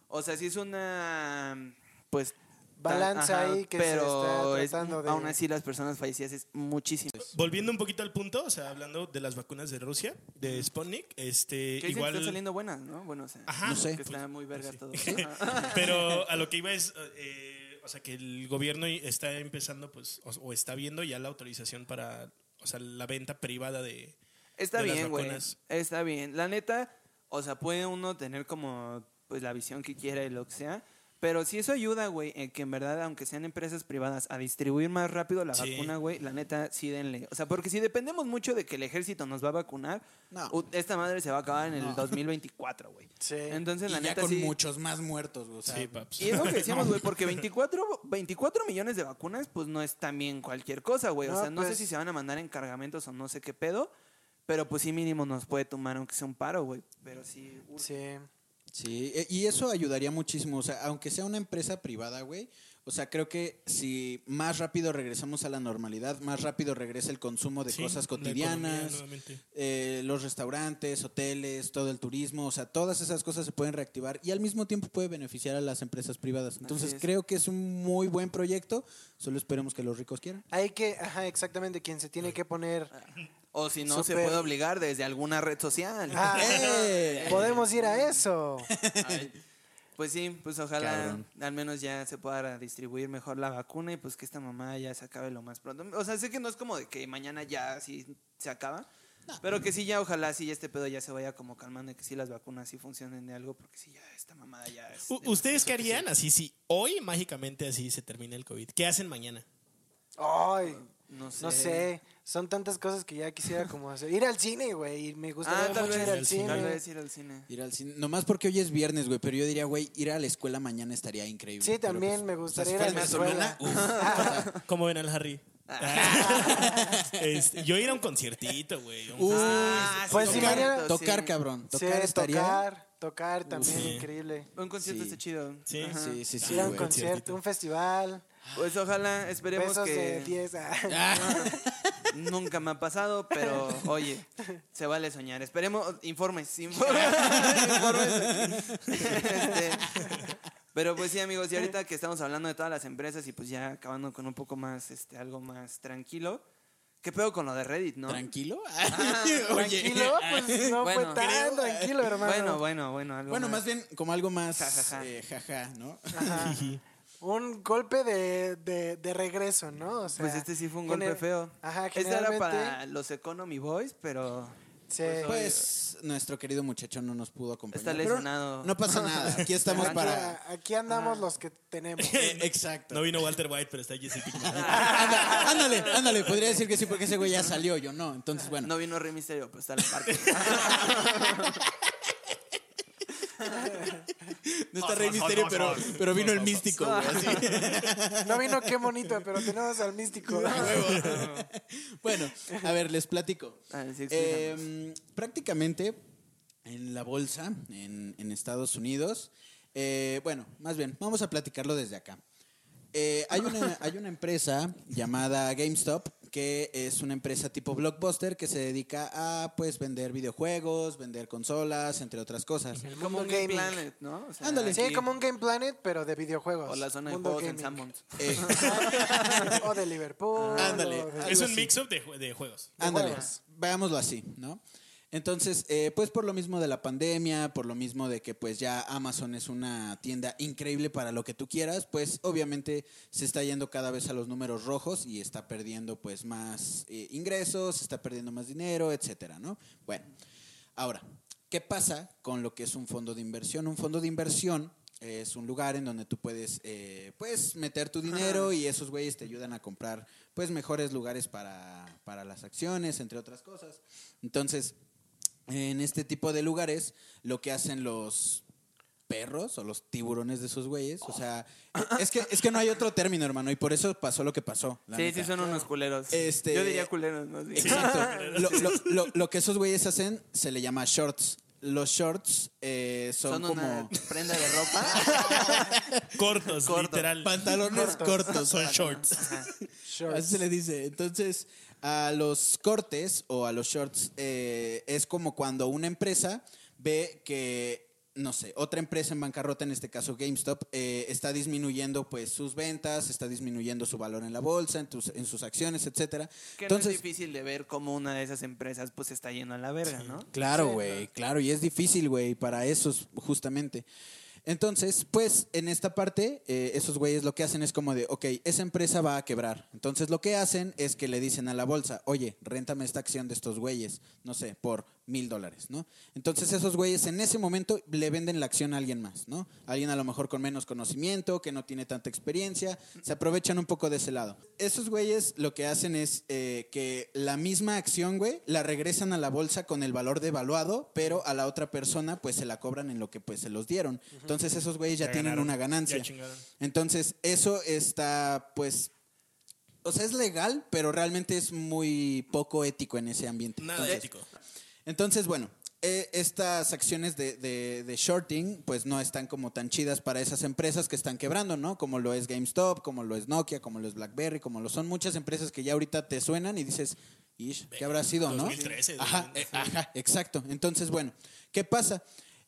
O sea, sí es una pues Balanza ajá, ahí que se está es- tratando de- aún así las personas fallecidas es muchísimo. Volviendo un poquito al punto, o sea, hablando de las vacunas de Rusia, de Sputnik, este, Que igual... que están saliendo buenas, ¿no? Bueno, o sea, Ajá, No sé. que está muy verga todo. Pero a lo que iba es, eh, o sea, que el gobierno está empezando, pues, o, o está viendo ya la autorización para, o sea, la venta privada de... Está de las bien, güey. vacunas. Está bien. La neta, o sea, puede uno tener como pues la visión que quiera y lo que sea, Pero si eso ayuda, güey, en que en verdad, aunque sean empresas privadas, a distribuir más rápido la Sí. vacuna, güey, la neta, sí denle. O sea, porque si dependemos mucho de que el ejército nos va a vacunar, No. esta madre se va a acabar en el No. 2024, güey. Sí. Entonces, la y ya neta, con sí. muchos más muertos, güey. O sea, Sí, paps. Y es lo que decíamos, güey, porque 24, 24 millones de vacunas, pues no es también cualquier cosa, güey. O sea, no sé pues- si se van a mandar en cargamentos o no sé qué pedo, pero pues sí mínimo nos puede tomar aunque sea un paro, güey. Pero sí. Sí. Sí, e- y eso ayudaría muchísimo. O sea, aunque sea una empresa privada, güey. O sea, creo que si más rápido regresamos a la normalidad, más rápido regresa el consumo de Sí, cosas economía cotidianas, nuevamente. eh, los restaurantes, hoteles, todo el turismo. O sea, todas esas cosas se pueden reactivar y al mismo tiempo puede beneficiar a las empresas privadas. Entonces, es. creo que es un muy buen proyecto. Solo esperemos que los ricos quieran. Hay que, ajá, exactamente, quien se tiene que poner. O si no, se puede obligar desde alguna red social. Ah, ¡Eh! podemos ir a eso. Ay, Pues sí, pues ojalá Cabrón. al menos ya se pueda distribuir mejor la vacuna y pues que esta mamá ya se acabe lo más pronto. O sea, sé que no es como de que mañana ya sí se acaba, pero que sí ya ojalá sí ya este pedo ya se vaya como calmando y que sí las vacunas sí funcionen de algo porque sí ya esta mamada ya es... ¿Ustedes qué harían así si hoy mágicamente así se termina el COVID? ¿Qué hacen mañana? Ay, No sé. no sé. Son tantas cosas que ya quisiera como hacer. Ir al cine, güey. y Me gustaría Ah, tal mucho vez, ir al cine. tal vez ir al cine. Ir al cine. Nomás porque hoy es viernes, güey. Pero yo diría, güey, ir a la escuela mañana estaría increíble. Sí, también pues, me gustaría ir a la escuela. semana. ¿Cómo ven al Harry? Este, yo ir a un conciertito, güey. Ah, Pues sí, tocar, mañana- tocar, sí. cabrón. Sí, Tocar estaría. tocar, tocar también, sí. increíble. Un concierto Sí. está chido. Sí. Ajá. Sí, sí, sí. Ir a un concierto, un festival, Pues ojalá, esperemos besos de que 10. ah. nunca me ha pasado, pero oye, se vale soñar. Esperemos, informes, informes. informes. Este, pero pues sí, amigos, y ahorita que estamos hablando de todas las empresas y pues ya acabando con un poco más, este, algo más tranquilo. ¿Qué pedo con lo de Reddit, no? ¿Tranquilo? Tranquilo, pues no Bueno, fue tan creo- tranquilo, hermano. Bueno, bueno, bueno. Algo Bueno, más bien como algo más Ja, ja, ja. eh, jaja, ¿no? Ajá. Un golpe de, de, de regreso, ¿no? O sea, Pues este sí fue un golpe feo. Ajá, Este era para los Economy Boys, pero Sí. Pues nuestro querido muchacho no nos pudo acompañar. está pero lesionado. No pasa nada. Aquí estamos para. aquí andamos los que tenemos. Exacto. No vino Walter White, pero está Jesse Pinkman. Anda- ándale, ándale. Podría decir que sí, porque ese güey ya salió, yo no. Entonces, bueno. No vino Rey Misterio, pues está en el parque. No está Rey Misterio, pero, pero vino el místico, güey. así. No vino qué bonito, pero tenemos al místico. Bueno, a ver, les platico. A ver, sí, explícanos. Eh, prácticamente en la bolsa en, en Estados Unidos, eh, bueno, más bien, vamos a platicarlo desde acá. Eh, hay, una, hay una empresa llamada GameStop que es una empresa tipo blockbuster que se dedica a pues vender videojuegos, vender consolas, entre otras cosas. El Como un Game. Planet, ¿no? O sea, Ándale. Sí, aquí- como un Game Planet, pero de videojuegos. O la zona de juegos en gaming. Sanborns. Eh, o de Liverpool. Ándale. o de- Algo Es un mix-up de, de juegos. Ándale, veámoslo así, ¿no? Entonces, eh, pues por lo mismo de la pandemia, por lo mismo de que pues ya Amazon es una tienda increíble para lo que tú quieras, pues obviamente se está yendo cada vez a los números rojos y está perdiendo pues más eh, ingresos, está perdiendo más dinero, etcétera, ¿no? Bueno, ahora, ¿qué pasa con lo que es un fondo de inversión? Un fondo de inversión es un lugar en donde tú puedes eh, pues meter tu dinero y esos güeyes te ayudan a comprar pues mejores lugares para, para las acciones, entre otras cosas. Entonces, en este tipo de lugares, lo que hacen los perros o los tiburones de esos güeyes, o sea, es que, es que no hay otro término, hermano, y por eso pasó lo que pasó. la Sí, neta. sí, son unos culeros. Este- Yo diría culeros, más bien. Exacto. Lo, lo- lo- lo que esos güeyes hacen se le llama shorts. Los shorts eh, son, Son como una prenda de ropa. Cortos, Corto. literal. pantalones cortos. Son shorts. Shorts. Así se le dice. Entonces, a los cortes o a los shorts eh, es como cuando una empresa ve que, no sé, otra empresa en bancarrota, en este caso GameStop, eh, está disminuyendo pues sus ventas, está disminuyendo su valor en la bolsa, en, tus- en sus acciones, etcétera. Que Entonces, no es difícil de ver cómo una de esas empresas pues está yendo a la verga, ¿no? Claro, Sí, güey, claro, y es difícil, güey, para esos, justamente. Entonces, pues, en esta parte, eh, esos güeyes lo que hacen es como de, ok, esa empresa va a quebrar. Entonces, lo que hacen es que le dicen a la bolsa, oye, réntame esta acción de estos güeyes, no sé, por mil dólares, ¿no? Entonces esos güeyes en ese momento le venden la acción a alguien más, ¿no? Alguien a lo mejor con menos conocimiento, que no tiene tanta experiencia, se aprovechan un poco de ese lado. Esos güeyes lo que hacen es eh, que la misma acción, güey, la regresan a la bolsa con el valor devaluado, pero a la otra persona pues se la cobran en lo que pues se los dieron. Entonces esos güeyes ya, Ya tienen ganaron, una ganancia. Entonces eso está pues... O sea, es legal, pero realmente es muy poco ético en ese ambiente. Nada Entonces, ético. Entonces, bueno, eh, estas acciones de, de- de shorting, pues no están como tan chidas para esas empresas que están quebrando, ¿no? Como lo es GameStop, como lo es Nokia, como lo es BlackBerry, como lo son muchas empresas que ya ahorita te suenan y dices, Ish, ¿qué habrá sido, no? 2013, Ajá, 2000. eh, ajá, exacto. Entonces, bueno, ¿qué pasa?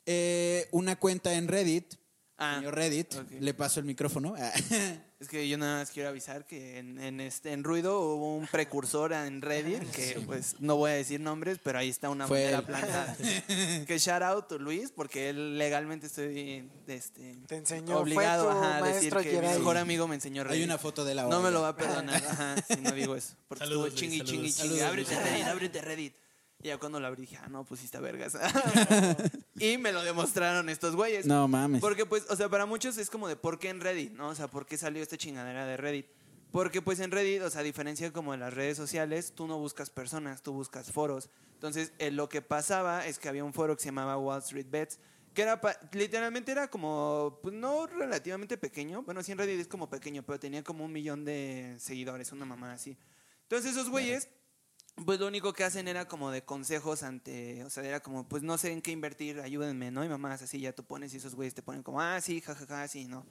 Eh, una cuenta en Reddit, Ah, señor Reddit, le paso el micrófono. Es que yo nada más quiero avisar que en, en este en Ruido hubo un precursor en Reddit que pues no voy a decir nombres, pero ahí está una Fue bandera él. plantada. que shout out to Luis porque él legalmente estoy este Te enseñó, fue obligado tu ajá, a decir maestro que mi Jedi. mejor amigo me enseñó Reddit. Hay una foto de la No me lo va a perdonar, ajá, si no digo eso. Porque Saludos, estuvo chingui, Luis, chingui, saludos. chingui. Saludos, Ábrete Luis. Reddit, ábrete Reddit. Y ya cuando lo abrí dije, ah, no, pues sí está vergas. y me lo demostraron estos güeyes. No mames. Porque, pues, o sea, para muchos es como de por qué en Reddit, ¿no? O sea, ¿por qué salió esta chingadera de Reddit? Porque, pues, en Reddit, o sea, a diferencia como de las redes sociales, tú no buscas personas, tú buscas foros. Entonces, eh, lo que pasaba es que había un foro que se llamaba Wall Street Bets, que era, literalmente era como, pues, no relativamente pequeño. Bueno, sí, en Reddit es como pequeño, pero tenía como un millón de seguidores, una mamá así. Entonces, esos güeyes pues lo único que hacen era como de consejos ante, o sea, era como, pues no sé en qué invertir, ayúdenme, ¿no? Y mamás así ya tú pones y esos güeyes te ponen como, ah, sí, jajaja, sí, ¿no?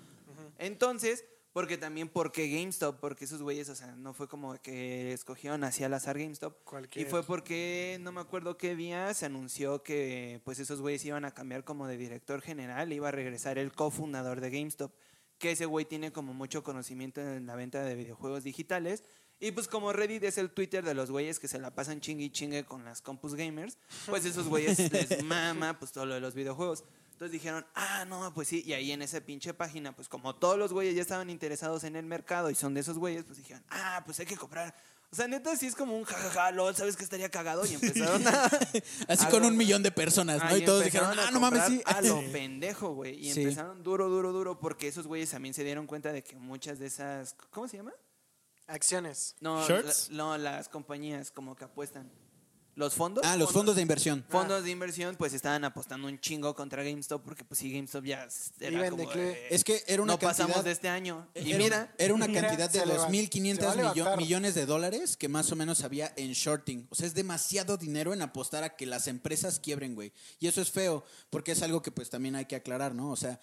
Entonces, porque también, porque GameStop, porque esos güeyes, o sea, no fue como que escogieron así al azar GameStop. Cualquier. Y fue porque, no me acuerdo qué día, se anunció que pues esos güeyes iban a cambiar como de director general, iba a regresar el cofundador de GameStop, que ese güey tiene como mucho conocimiento en la venta de videojuegos digitales. Y pues como Reddit es el Twitter de los güeyes que se la pasan chingue y chingue con las compus gamers, pues esos güeyes les mama pues todo lo de los videojuegos. Entonces dijeron, ah, no, pues sí, y ahí en esa pinche página, pues como todos los güeyes ya estaban interesados en el mercado y son de esos güeyes, pues dijeron, ah, pues hay que comprar. O sea, neta, sí es como un jajaja, lol, ¿sabes que estaría cagado? Y empezaron a... Así a con un millón de personas, ¿no? Ah, y todos dijeron, ah, no mames, sí. A lo pendejo, güey. Y Sí. empezaron duro, duro, duro, porque esos güeyes también se dieron cuenta de que muchas de esas. ¿Cómo se llama? Acciones. No, ¿Shorts? la- no, las compañías como que apuestan. ¿Los fondos? Ah, los fondos de inversión. Fondos de inversión, pues estaban apostando un chingo contra GameStop, porque pues sí, GameStop ya era Iba en como declive. de, Es que era una no pasamos cantidad- de este año. Y era, mira, era una mira, cantidad de se 2.500 se va a millo- levantar. millones de dólares que más o menos había en shorting. O sea, es demasiado dinero en apostar a que las empresas quiebren, güey. Y eso es feo, porque es algo que pues también hay que aclarar, ¿no? O sea,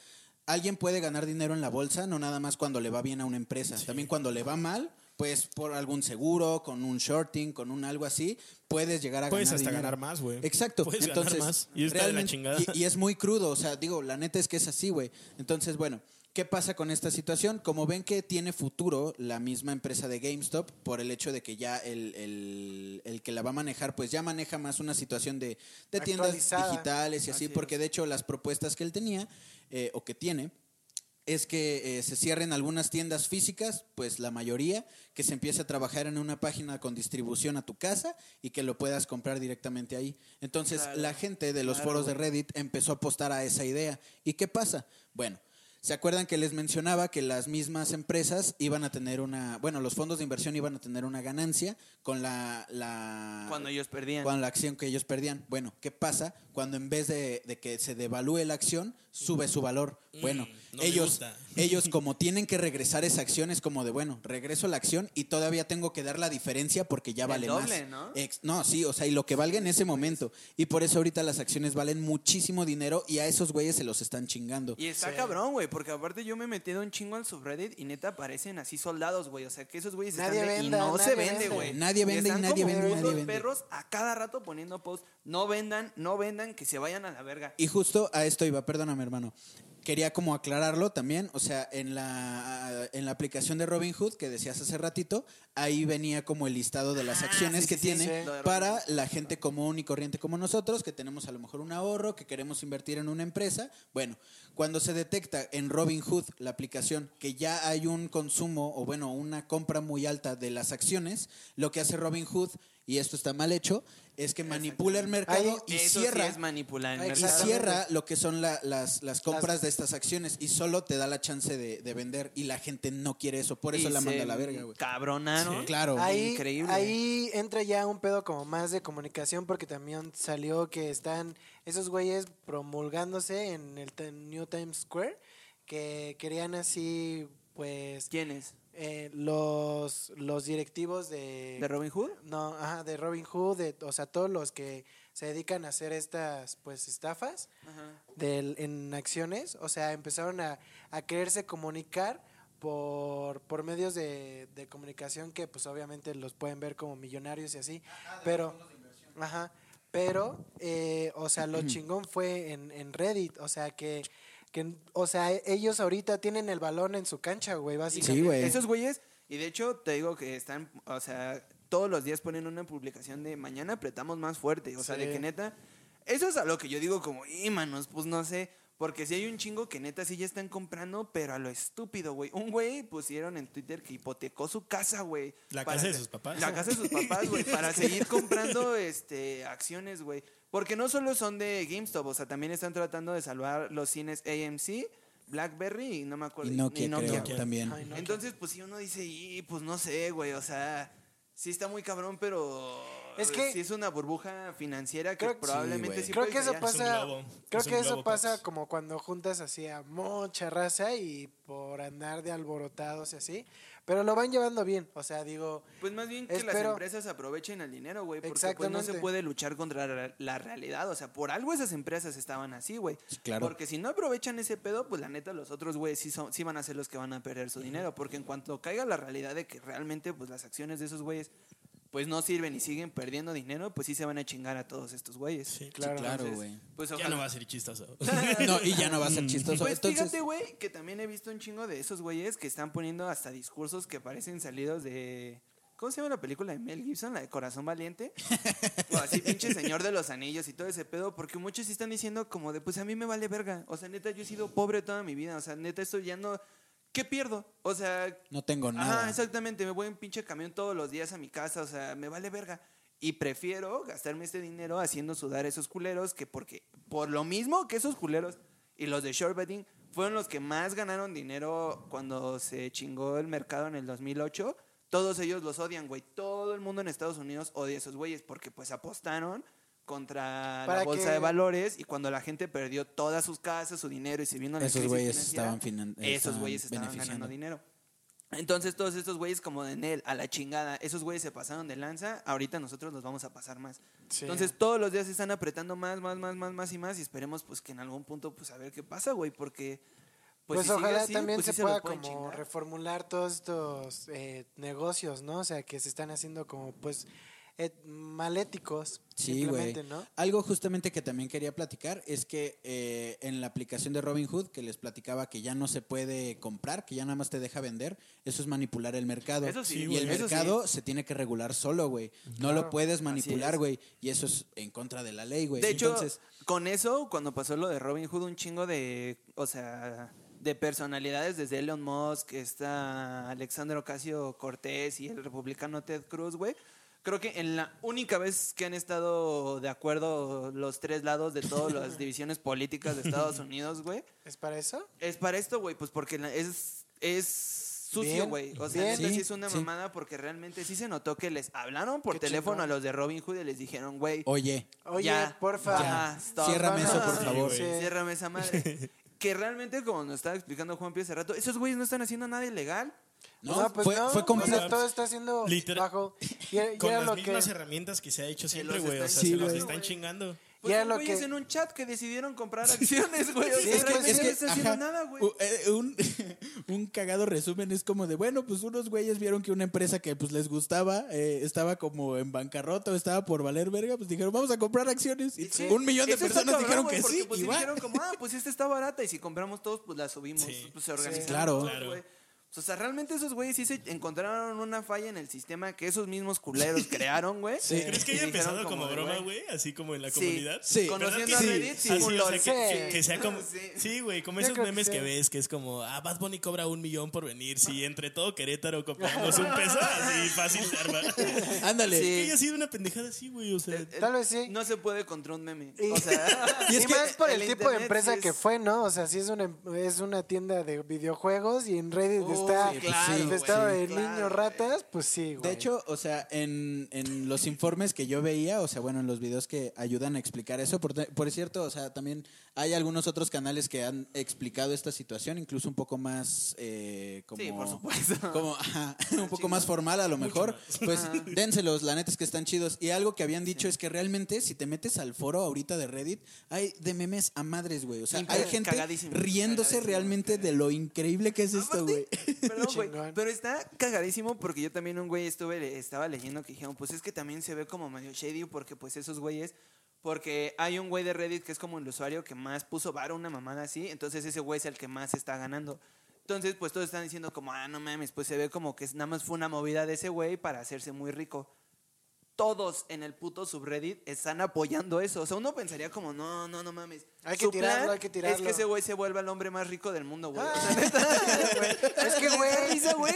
alguien puede ganar dinero en la bolsa, no nada más cuando le va bien a una empresa. También cuando le va mal, pues por algún seguro, con un shorting, con un algo así, puedes llegar a Puedes ganar hasta dinero. ganar más, güey. Exacto. Puedes ganar Entonces, más. Y está de la chingada. y- y es muy crudo, o sea, digo, la neta es que es así, güey. Entonces, bueno, ¿qué pasa con esta situación? Como ven que tiene futuro la misma empresa de GameStop, por el hecho de que ya el, el- el que la va a manejar, pues ya maneja más una situación de, de tiendas digitales y así, Así porque de hecho las propuestas que él tenía, eh, o que tiene, es que eh, se cierren algunas tiendas físicas, pues la mayoría, que se empiece a trabajar en una página con distribución a tu casa y que lo puedas comprar directamente ahí. Entonces Claro. la gente de los Claro, foros de. Reddit empezó a apostar a esa idea. ¿Y qué pasa? Bueno, ¿se acuerdan que les mencionaba que las mismas empresas iban a tener una, bueno, los fondos de inversión iban a tener una ganancia con la... la cuando ellos perdían. con la acción que ellos perdían. Bueno, ¿qué pasa cuando en vez de, de que se devalúe la acción, sube su valor? Bueno, no me ellos, gusta. ellos como tienen que regresar esa acción, es como de, bueno, regreso la acción y todavía tengo que dar la diferencia porque ya El vale doble, más. ¿no? Ex- no, sí, o sea, y lo que valga en ese momento. Y por eso ahorita las acciones valen muchísimo dinero y a esos güeyes se los están chingando. Y está Sí. cabrón, güey, porque aparte yo me he metido un chingo al subreddit y neta aparecen así soldados, güey. O sea, que esos güeyes Nadie están venda, y no nadie se vende, vende. güey. Nadie vende y están nadie como vende, nadie putos vende. perros a cada rato poniendo posts. No vendan, no vendan, que se vayan a la verga. Y justo a esto iba, perdóname hermano. Quería como aclararlo también, o sea, en la, en la aplicación de Robinhood que decías hace ratito, ahí venía como el listado de las Ah, acciones sí, que sí, tiene sí. Para la gente común y corriente como nosotros, que tenemos a lo mejor un ahorro, que queremos invertir en una empresa. Bueno, cuando se detecta en Robinhood, la aplicación, que ya hay un consumo o bueno, una compra muy alta de las acciones, lo que hace Robinhood y esto está mal hecho, es que manipula el mercado Ahí- y Eso cierra sí es manipular el y mercado. exactamente. cierra lo que son la- las, las compras de estas acciones y solo te da la chance de, de vender y la gente no quiere eso, por eso Y la manda a la verga, güey. Cabronaron. Sí. Claro. Ahí, Increíble. ahí entra ya un pedo como más de comunicación porque también salió que están esos güeyes promulgándose en el New Times Square que querían así pues ¿Quién es? Eh, los los directivos de, ¿De Robin Hood? no ajá, de Robin Hood de, o sea todos los que se dedican a hacer estas pues estafas Ajá. del, en acciones, o sea, empezaron a, a quererse comunicar por, por medios de, de comunicación que pues obviamente los pueden ver como millonarios y así, pero, ajá, pero, eh, o sea, lo chingón fue en, en Reddit, o sea, que, que, o sea, ellos ahorita tienen el balón en su cancha, güey, básicamente. Sí, güey. Esos güeyes, y de hecho te digo que están, o sea, todos los días ponen una publicación de mañana apretamos más fuerte. O sea, de que neta, eso es a lo que yo digo como, y manos, pues no sé. Porque si hay un chingo que neta sí ya están comprando, pero a lo estúpido, güey. Un güey pusieron en Twitter que hipotecó su casa, güey. La para casa de sus papás. La casa de sus papás, güey, para seguir comprando este acciones, güey. Porque no solo son de GameStop, o sea, también están tratando de salvar los cines AMC, BlackBerry y no me acuerdo. Y Nokia, creo, Nokia. también. Ay, Entonces, pues si uno dice, y pues no sé, güey, o sea, sí está muy cabrón, pero Es que- sí es una burbuja financiera que Creo que- probablemente Sí, sí, Creo puede que eso. Es pasa. globo, Creo es que eso globo, pasa como cuando juntas así a mucha raza y por andar de alborotados y así. Pero lo van llevando bien. O sea, digo. Pues más bien que las empresas aprovechen el dinero, güey, porque pues no se puede luchar contra la- realidad, o sea, por algo esas empresas estaban así, güey. Claro. Porque si no aprovechan ese pedo, pues la neta los otros güeyes sí, son, sí van a ser los que van a perder su dinero, porque en cuanto caiga la realidad de que realmente pues las acciones de esos güeyes pues no sirven y siguen perdiendo dinero, pues sí se van a chingar a todos estos güeyes. Sí. Claro. Claro, güey. Pues Ya no va a ser chistoso. No, y ya no va a ser chistoso. Pues Entonces, fíjate, güey, que también he visto un chingo de esos güeyes que están poniendo hasta discursos que parecen salidos de. ¿Cómo se llama la película de Mel Gibson? La de Corazón Valiente. o así, pinche Señor de los Anillos y todo ese pedo. Porque muchos sí están diciendo como de, pues a mí me vale verga. O sea, neta, yo he sido pobre toda mi vida. O sea, neta, esto ya no. ¿Qué pierdo? O sea, no tengo nada. Ajá, exactamente. Me voy en pinche camión todos los días a mi casa. O sea, me vale verga. Y prefiero gastarme este dinero haciendo sudar a esos culeros que porque, por lo mismo que esos culeros y los de short betting fueron los que más ganaron dinero cuando se chingó el mercado en el 2008. Todos ellos los odian, güey. Todo el mundo en Estados Unidos odia a esos güeyes porque pues apostaron contra la bolsa de valores y cuando la gente perdió todas sus casas, su dinero y se vino la Esos güeyes estaban finan- esos güeyes estaban ganando dinero. Entonces todos estos güeyes como de Nel, a la chingada, esos güeyes se pasaron de lanza, ahorita nosotros nos vamos a pasar más. Sí. Entonces todos los días se están apretando más, más, más, más, más y más y esperemos pues que en algún punto pues a ver qué pasa, güey, porque Pues, pues, si ojalá así, también pues, se pueda como chingar. reformular todos estos eh, negocios, ¿no? O sea, que se están haciendo como pues maléticos, Sí, güey. ¿no? Algo justamente que también quería platicar es que eh, en la aplicación de Robinhood, que les platicaba que ya no se puede comprar, que ya nada más te deja vender, eso es manipular el mercado. Eso sí, y el eso sí. mercado se tiene que regular solo, güey. No Claro. lo puedes es. manipular, güey. Y eso es en contra de la ley, güey. De hecho, Entonces, con eso, cuando pasó lo de Robin Hood, un chingo de, o sea, de personalidades, desde Elon Musk, está Alexandre Ocasio Cortés y el republicano Ted Cruz, güey. Creo que en la única vez que han estado de acuerdo los tres lados de todas las divisiones políticas de Estados Unidos, güey, ¿Es para eso? es para esto, güey, pues porque es, es sucio, güey. O sea, bien. neta sí Sí, es una sí. mamada porque realmente sí se notó que les hablaron por Qué teléfono a los de Robin Hood y les dijeron, güey, oye, Oye, ya, porfa. ya, stop. Ciérrame eso, por favor. Sí. Ciérrame esa madre. que realmente, como nos estaba explicando Juan Pío hace rato, esos güeyes no están haciendo nada ilegal. No, pues fue, no, fue o completo. sea, todo está siendo Literal- bajo. Y, y Con las lo que. mismas herramientas que se ha hecho siempre, güey. O están sea, Sí, se los están chingando. Pues Ya lo güeyes que- en un chat que decidieron comprar acciones, güey. O Sí, sea, es que- es no que, está haciendo nada, güey. eh, un, un cagado resumen es como de, bueno, pues unos güeyes vieron que una empresa que pues les gustaba eh, estaba como en bancarrota o estaba por valer verga, pues dijeron, vamos a comprar acciones. Y Sí. un millón de personas cabrón, dijeron que porque, sí. Pues y dijeron como, ah, pues esta está barata y si compramos todos, pues la subimos. Sí. Pues se organizaron Claro. Claro. O sea, realmente esos güeyes sí se encontraron una falla en el sistema que esos mismos culeros crearon, güey. Sí. ¿Crees que haya empezado como de, broma, güey? Así como en la Sí. comunidad. Sí. Conociendo ¿Verdad a Reddit, sí, Así, un o LOL. sea, que, Sí. que sea como... Sí. Sí, güey, como Yo esos que memes que, sí. ves, que es como, ah, Bad Bunny cobra un millón por venir. Si entre todo Querétaro copiamos un peso, así fácil se arma. Ándale. Sí. Que haya sido una pendejada así, güey, o sea... Tal vez sí. No se puede contra un meme. Y- O sea, Y, es que más por el, el tipo de empresa sí que fue, ¿no? O sea, si es una, es una tienda de videojuegos y en Reddit está claro, infestado güey, de claro, niños ratas, pues sí, güey. De hecho, o sea, en, en los informes que yo veía, o sea, bueno, en los videos que ayudan a explicar eso, por, por cierto, o sea, también hay algunos otros canales que han explicado esta situación, incluso un poco más eh, como... Sí, por supuesto. Como, ajá, un poco más formal a lo mejor. Pues dénselos, la neta es que están chidos. Y algo que habían dicho es que realmente, si te metes al foro ahorita de Reddit, hay de memes a madres, güey. O sea, Sí, hay gente riéndose realmente de lo increíble que es esto, güey. Perdón, güey. Chingón. Pero está cagadísimo porque yo también un güey estuve, estaba leyendo que dijeron, pues es que también se ve como medio shady porque pues esos güeyes, porque hay un güey de Reddit que es como el usuario que más puso varo una mamada así, entonces ese güey es el que más está ganando. Entonces, pues todos están diciendo como, ah, no mames, pues se ve como que nada más fue una movida de ese güey para hacerse muy rico. Todos en el puto subreddit están apoyando eso. O sea, uno pensaría como, no, no, no mames. Hay que Su tirarlo, plan hay que Es tirarlo. que ese güey se vuelva el hombre más rico del mundo, güey. Ah. Es que, güey. Risa, güey.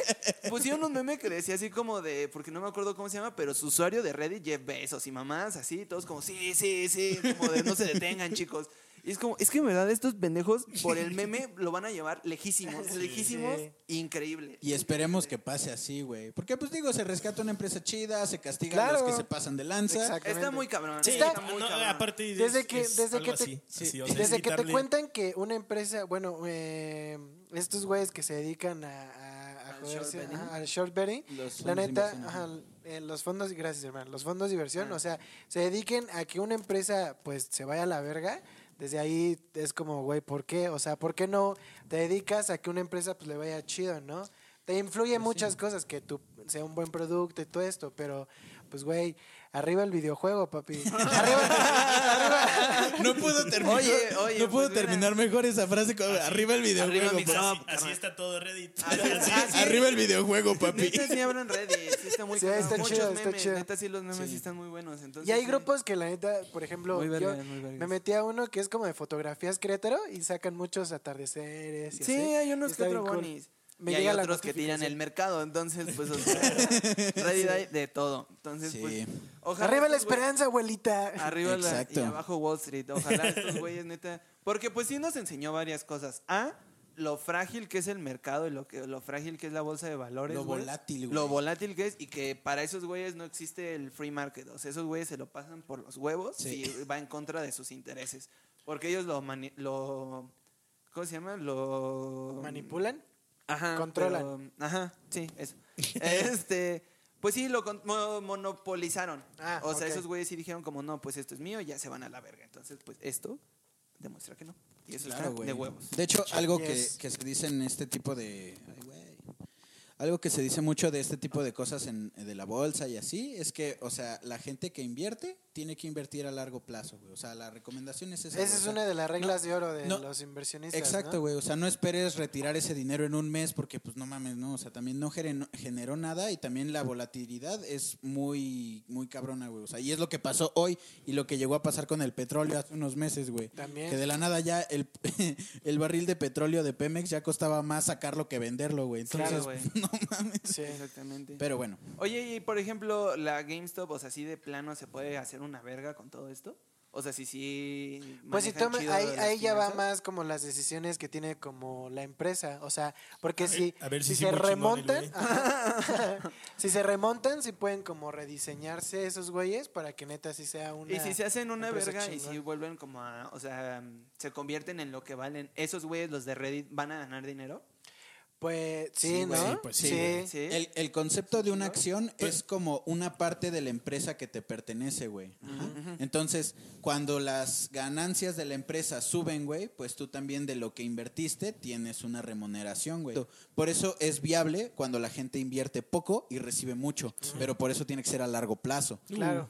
Pusieron un meme que decía así como de, porque no me acuerdo cómo se llama, pero su usuario de Reddit, Jeff Bezos y mamás, así, todos como, sí, sí, sí, como de no se detengan, chicos. Y es como, es que en verdad estos pendejos por el meme lo van a llevar lejísimos, lejísimos, sí. increíble. Y esperemos que pase así, güey. Porque, pues digo, se rescata una empresa chida, se castiga a Claro. los que se pasan de lanza. Exacto. Está muy cabrón. Sí, está, Está- muy no, cabrón. aparte es- Desde que- es desde que te- así, sí, así, o sea, es Desde que te cuentan que una empresa, bueno, eh, estos güeyes que se dedican a, a, a Al joderse, short betting. ajá, al short betting, Los la neta, ajá, ajá. eh, los fondos, gracias hermano, los fondos de inversión, Ah. o sea, se dediquen a que una empresa pues se vaya a la verga. Desde ahí es como, güey, ¿por qué? O sea, ¿por qué no te dedicas a que una empresa pues le vaya chido, no? Te influye muchas cosas, que tú sea un buen producto y todo esto, pero pues, güey, arriba el videojuego, papi. arriba, No puedo terminar, Oye, oye, no puedo pues, mira. terminar mejor esa frase con arriba el videojuego. Arriba mi papi. top. Así, así está todo Reddit. Así sí. Arriba el videojuego, papi. Neta sí abran Reddit, sí está muy Sí, está Muchos chido, está memes, chido. neta sí los memes sí, Sí. están muy buenos. Entonces, Y hay sí. grupos que la neta, por ejemplo, Muy yo muy me metí a uno que es como de fotografías Querétaro y sacan muchos atardeceres y Sí, así. hay unos Está que otro cool. Me y hay otros que tiran el mercado, entonces pues o sea, Reddit hay de todo. Entonces Sí. pues ojalá Arriba la estos esperanza, abuelita. Arriba la, y abajo Wall Street. Ojalá estos güeyes neta, porque pues sí nos enseñó varias cosas. A lo frágil que es el mercado y lo que lo frágil que es la bolsa de valores, Lo güey. volátil, güey. Lo volátil que es y que para esos güeyes no existe el free market. O sea, esos güeyes se lo pasan por los huevos Sí. y va en contra de sus intereses. Porque ellos lo mani- lo ¿cómo se llama? Lo ¿Manipulan? Ajá. Controlan. pero- ajá, sí, eso. este, pues sí, lo mo- monopolizaron. Ah, o sea, esos güeyes sí dijeron como, no, pues esto es mío, ya se van a la verga. Entonces, pues esto demuestra que no. Y eso Claro, está güey. de huevos. De hecho, algo que, que se dice en este tipo de. ay, güey. Algo que se dice mucho de este tipo de cosas en, de la bolsa y así es que, o sea, la gente que invierte tiene que invertir a largo plazo, güey. O sea, la recomendación es esa. Esa es O sea, una de las reglas de oro de no, los inversionistas. Exacto, ¿no? güey. O sea, no esperes retirar ese dinero en un mes porque, pues, no mames, no. O sea, también no generó, generó nada y también la volatilidad es muy, muy cabrona, güey. O sea, y es lo que pasó hoy y lo que llegó a pasar con el petróleo hace unos meses, güey. También. Que de la nada ya el, el barril de petróleo de Pemex ya costaba más sacarlo que venderlo, güey. Entonces, Claro, güey. no mames. Sí. Exactamente. Pero bueno, Oye, y por ejemplo, la GameStop, o sea, así de plano se puede hacer una verga con todo esto. O sea, si sí. Pues si toma, ahí, ahí ya va más como las decisiones que tiene como la empresa. O sea, porque A ver- si, a ver si se remontan, ajá, si se remontan, si pueden como rediseñarse esos güeyes para que neta sí sea una. Y si se hacen una verga y si vuelven como a, o sea, se convierten en lo que valen, esos güeyes, los de Reddit, van a ganar dinero. Pues sí, Sí, ¿no? güey, pues sí. sí, güey. Sí. el, el concepto de una ¿No? acción es como una parte de la empresa que te pertenece, güey. Ajá. Entonces, cuando las ganancias de la empresa suben, güey, pues tú también de lo que invertiste tienes una remuneración, güey. Por eso es viable cuando la gente invierte poco y recibe mucho, pero por eso tiene que ser a largo plazo. Claro.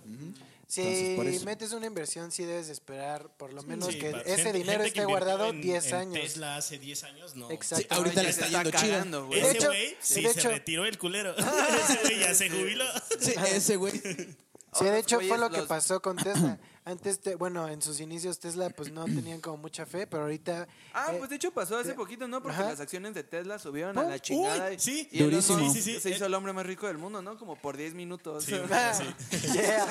Si Entonces, metes una inversión, sí debes esperar por lo menos Sí, que ese gente- dinero gente esté guardado en- 10 en años. Tesla hace 10 años, no. Exacto. Sí, ahorita le está yendo chido. cagando, güey. De Ese hecho- güey sí de se hecho- retiró el culero. Ese güey ya se jubiló. Sí, ese güey. Sí, de hecho fue lo que pasó con Tesla. Antes, te- bueno, en sus inicios Tesla pues no tenían como mucha fe, pero ahorita... Ah, eh, pues de hecho pasó hace poquito, ¿no? Porque Ajá. las acciones de Tesla subieron a la chingada. Uy, sí. y Durísimo. Sí, sí, sí. Se hizo el hombre más rico del mundo, ¿no? Como por 10 minutos. Sí, ah, sí. yeah.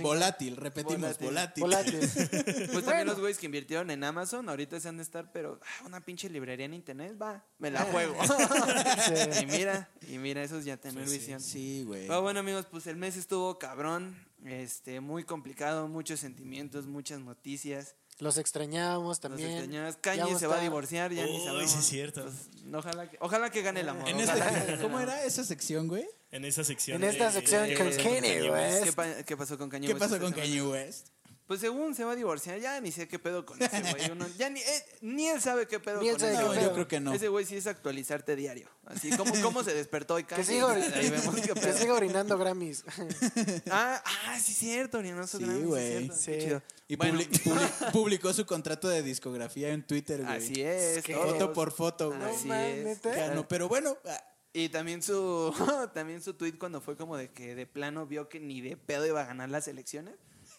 Volátil, repetimos, Volátil. volátil. Volátil. Pues también los güeyes que invirtieron en Amazon, ahorita se han de estar, pero ah, una pinche librería en internet, va, me la juego. Sí. y mira, y mira, eso es ya tener Pues sí. visión. Sí, güey. Pero bueno, amigos, pues el mes estuvo cabrón, este, muy complicado, muchos sentimientos, muchas noticias. Los extrañábamos Nos también. extrañamos. Ya Kanye se va a divorciar, ya ni Uy, sabemos. sí es cierto. Pues, ojalá, que, ojalá que gane el amor. En que este, ¿Cómo era esa sección, güey? En esa sección. En esta de- sección de- con Kanye West. ¿Qué, pa- qué pasó con Kanye ¿Qué West pasó esta con? Kanye West? Pues según se va a divorciar, ya ni sé qué pedo con ese güey. Uno- ya ni, eh, ni él sabe qué pedo Ni él con sabe ese No, güey. yo creo que no. Ese güey sí es actualizarte diario. Así como cómo se despertó y Que Kanye. siga, ori- Ahí vemos qué que pedo. siga orinando Grammys. Ah, ah, sí, cierto, Orinoso Sí, Grammy, güey. Sí. chido. Y Bueno, publi- publi- publicó su contrato de discografía en Twitter, güey. así es. Foto por foto, güey. No Así es. no, pero bueno, ah, Y también su también su tweet cuando fue como de que de plano vio que ni de pedo iba a ganar las elecciones.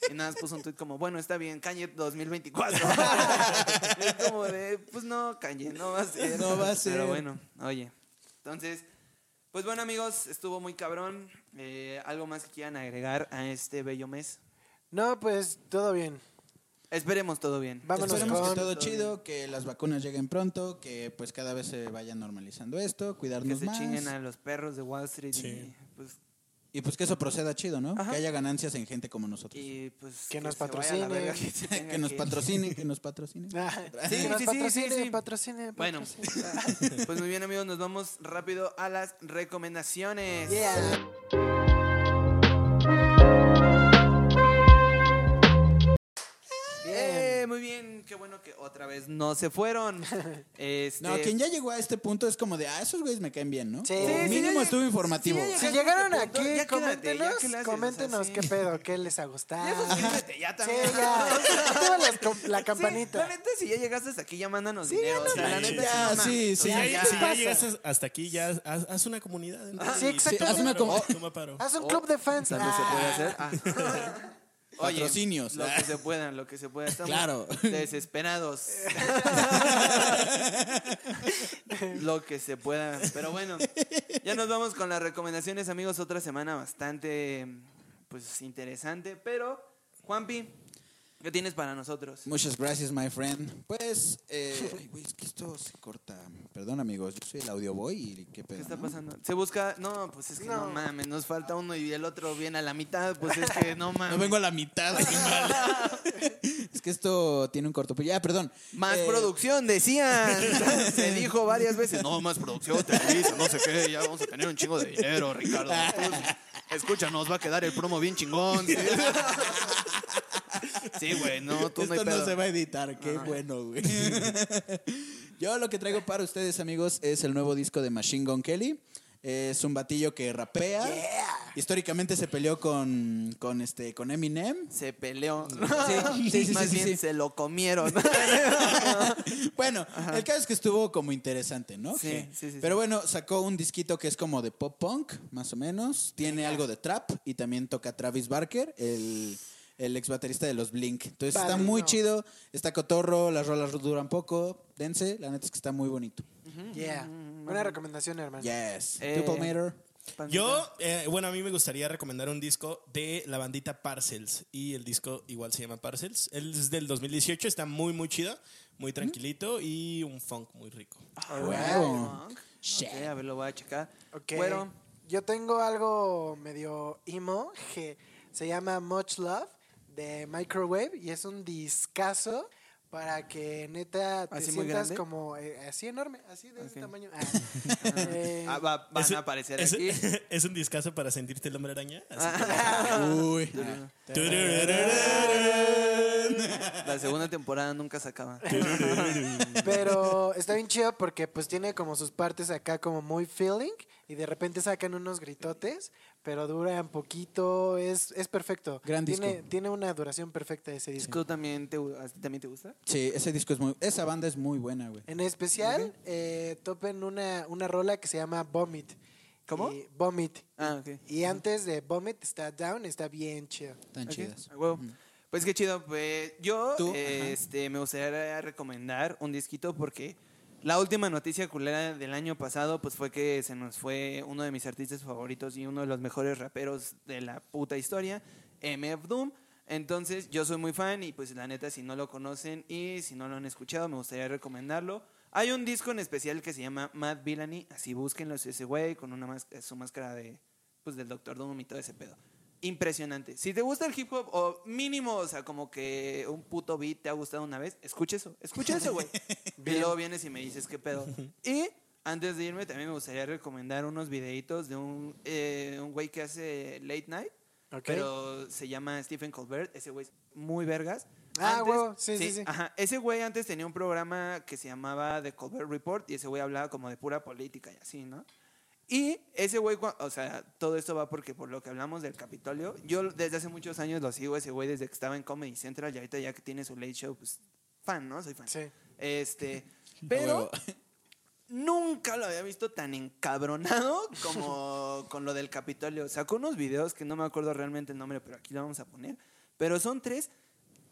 Y nada más puso un tweet como, bueno, está bien, Kanye 2024. es como de, pues no, Kanye, no va a ser. No va a ser. Pero bueno, oye. Entonces, pues bueno, amigos, estuvo muy cabrón. Eh, ¿Algo más que quieran agregar a este bello mes? No, pues todo bien. Esperemos todo bien. Vámonos esperemos con- que todo todo chido, que las vacunas lleguen pronto, que pues cada vez se vaya normalizando esto, Que cuidarnos se más. chinguen a los perros de Wall Street. Sí. Y, pues, Y pues que eso proceda chido, ¿no? Ajá. Que haya ganancias en gente como nosotros. y, pues, Que nos patrocinen. verga, que que nos patrocine, que nos patrocine. Ah, Sí, que nos sí, sí, patrocine, sí, sí. patrocine, Bueno. patrocine. Pues muy bien amigos, nos vamos rápido a las recomendaciones. Yeah. Eh, muy bien, qué bueno que otra vez no se fueron. Este, No, quien ya llegó a este punto es como de, ah, esos güeyes me caen bien, ¿no? Sí. Mínimo estuvo informativo. sí, Si Llegaste llegaron este punto, aquí, ya quédate, ya coméntenos, haces, coméntenos o sea, qué pedo, qué les ha gustado. Ya suscríbete, ya también. ya. La Sí, campanita. la neta, si ya llegaste hasta aquí, ya mándanos Sí, dinero. o sea, la neta, ya, sí, sí, Si, ya. si ya pasa? llegas hasta aquí, ya haz, haz una comunidad. ¿no? Sí, exacto. haz una. Haz un club de fans. También se puede Ah. hacer. Oye, Patrocinios. Lo que se pueda, lo que se pueda. Estamos Claro. desesperados. lo que se pueda. Pero bueno, ya nos vamos con las recomendaciones, amigos. Otra semana bastante pues interesante. Pero, Juanpi, ¿qué tienes para nosotros? Muchas gracias, my friend. Pues, eh, ay, güey, es que esto se corta. Perdón, amigos, yo soy el audio boy y qué pedo. ¿Qué está no? pasando? Se busca. No, pues es que no, No. mames, nos falta uno y el otro viene a la mitad. Pues es que no mames. No vengo a la mitad. es que esto tiene un corto. Ya, perdón. Más Eh, producción, decían. Se dijo varias veces. No, más producción, Televisa, no sé qué. Ya vamos a tener un chingo de dinero, Ricardo. Pues, escúchanos, va a quedar el promo bien chingón. Sí, Sí, güey, no, tú no hay Esto no pedo. se va a editar, qué bueno, güey. Yo lo que traigo para ustedes, amigos, es el nuevo disco de Machine Gun Kelly. Es un batillo que rapea. Históricamente se peleó con, con, este, con Eminem. Se peleó. Sí, sí, sí, Más sí, bien sí. se lo comieron. Bueno, el caso es que estuvo como interesante, ¿no? Sí, sí, Pero bueno, sacó un disquito que es como de pop punk, más o menos. Tiene algo de trap y también toca Travis Barker, el, el ex baterista de los Blink. Entonces está muy chido, está cotorro, las rolas duran poco. Dense, la neta es que está muy bonito. Yeah. Buena recomendación, hermano. Yes. Eh, ¿Tú, Palmater? Yo, eh, bueno, a mí me gustaría recomendar un disco de la bandita Parcels. Y el disco igual se llama Parcels. Él es del 2018, está muy, muy chido, muy tranquilito y un funk muy rico. Huevo. Ok, a ver, lo voy a checar. Ok. Bueno, Yo tengo algo medio emo que se llama Much Love de Microwave y es un discazo para que neta te ¿Así muy sientas como eh, así enorme, así de ese tamaño. Ah. Eh, ah, va- van Es- a aparecer es, aquí. es un discazo para sentirte el hombre araña. Así Uy. La segunda temporada nunca se acaba. Pero está bien chido porque pues tiene como sus partes acá como muy feeling y de repente sacan unos gritotes, pero dura un poquito, es, es perfecto. Gran tiene, disco. tiene una duración perfecta ese disco. ¿Disco también te, gu- a ti también te gusta? Sí, ese disco es muy. Esa banda es muy buena, güey. En especial, eh, topen una, una rola que se llama Vomit. ¿Cómo? Y- Vomit. Ah, ok. Y antes de Vomit está Down, está bien chido. Tan Ok, chidas. Pues qué chido. Pues yo Tú, eh, este, me gustaría recomendar un disquito porque la última noticia culera del año pasado pues fue que se nos fue uno de mis artistas favoritos y uno de los mejores raperos de la puta historia, MF Doom. Entonces yo soy muy fan y pues la neta si no lo conocen y si no lo han escuchado me gustaría recomendarlo. Hay un disco en especial que se llama Mad Villainy, así búsquenlo, es ese güey con una su máscara de pues del Doctor Doom y todo ese pedo impresionante. Si te gusta el hip hop, o mínimo, o sea, como que un puto beat te ha gustado una vez, escucha eso, escucha eso, güey. y luego vienes y me dices qué pedo. y antes de irme, también me gustaría recomendar unos videitos de un, eh, un güey que hace late night, Ok. pero se llama Stephen Colbert. Ese güey es muy vergas. Ah, huevo, sí, sí, sí. Ajá, ese güey antes tenía un programa que se llamaba The Colbert Report y ese güey hablaba como de pura política y así, ¿no? Y ese güey, o sea, todo esto va porque por lo que hablamos del Capitolio, yo desde hace muchos años lo sigo ese güey desde que estaba en Comedy Central y ahorita ya que tiene su late show, pues fan, ¿no? Soy fan. Sí. Este, pero nunca lo había visto tan encabronado como con lo del Capitolio. Sacó unos videos que no me acuerdo realmente el nombre, pero aquí lo vamos a poner. Pero son tres.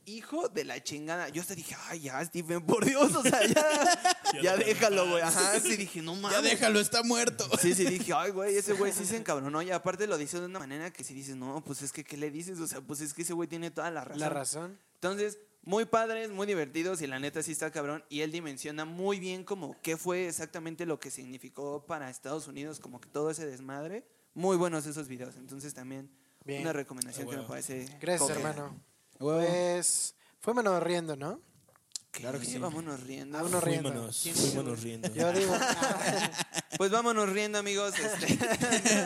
Hijo de la chingada. Yo hasta dije, ay, ya, Stephen, por Dios, o sea, ya, ya déjalo, güey. Ajá, sí dije, no mames. Ya déjalo, está muerto. Sí, sí, dije, ay, güey, ese güey sí se encabronó. Y aparte lo dice de una manera que si dices, no, pues es que, ¿qué le dices? O sea, pues es que ese güey tiene toda la razón. La razón. Entonces, muy padres, muy divertidos y la neta sí está cabrón. Y él dimensiona muy bien como qué fue exactamente lo que significó para Estados Unidos, como que todo ese desmadre. Muy buenos esos videos. Entonces también Bien. una recomendación Ah, que me parece. Gracias, hermano. Pues, fuémonos riendo, ¿no? Claro que sí. Vámonos riendo. Vámonos riendo. Fuímonos, ¿Quién fuímonos riendo. Yo digo, Pues vámonos riendo, amigos. Este,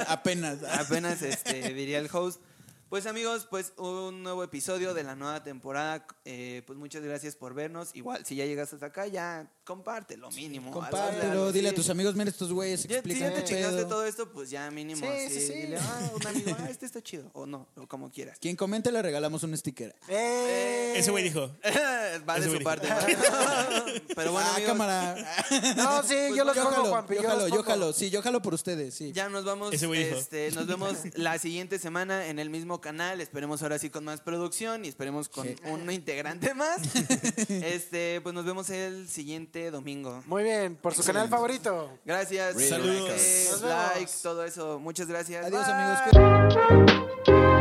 Apenas. apenas este, diría el host. Pues amigos, pues un nuevo episodio de la nueva temporada. Eh, pues muchas gracias por vernos. Igual, si ya llegaste hasta acá, ya comparte lo mínimo. Compártelo, algo, dile a tus amigos, mira estos güeyes, Ya, si ya te chingaste todo esto, pues ya mínimo. Sí, Sí, sí, sí. Dile, ah, un amigo, ah, este está chido. O no, o como quieras. Quien comente le regalamos un sticker. ¡eh! Ese güey dijo. Va de su parte. Pero bueno, ah, amigos, cámara. No, sí, yo los yo pongo, jalo, Juanpi. yo Yo, jalo, yo pongo. jalo. Sí, yo jalo por ustedes, sí. ya nos vamos. Ese güey dijo. Este, nos vemos la siguiente semana en el mismo canal. Esperemos ahora sí con más producción y esperemos con Sí. un integrante más. Este, pues nos vemos el siguiente domingo. Muy bien, por su canal favorito. Gracias. Saludos. Vemos. likes, todo eso. Muchas gracias. Adiós, Bye. amigos.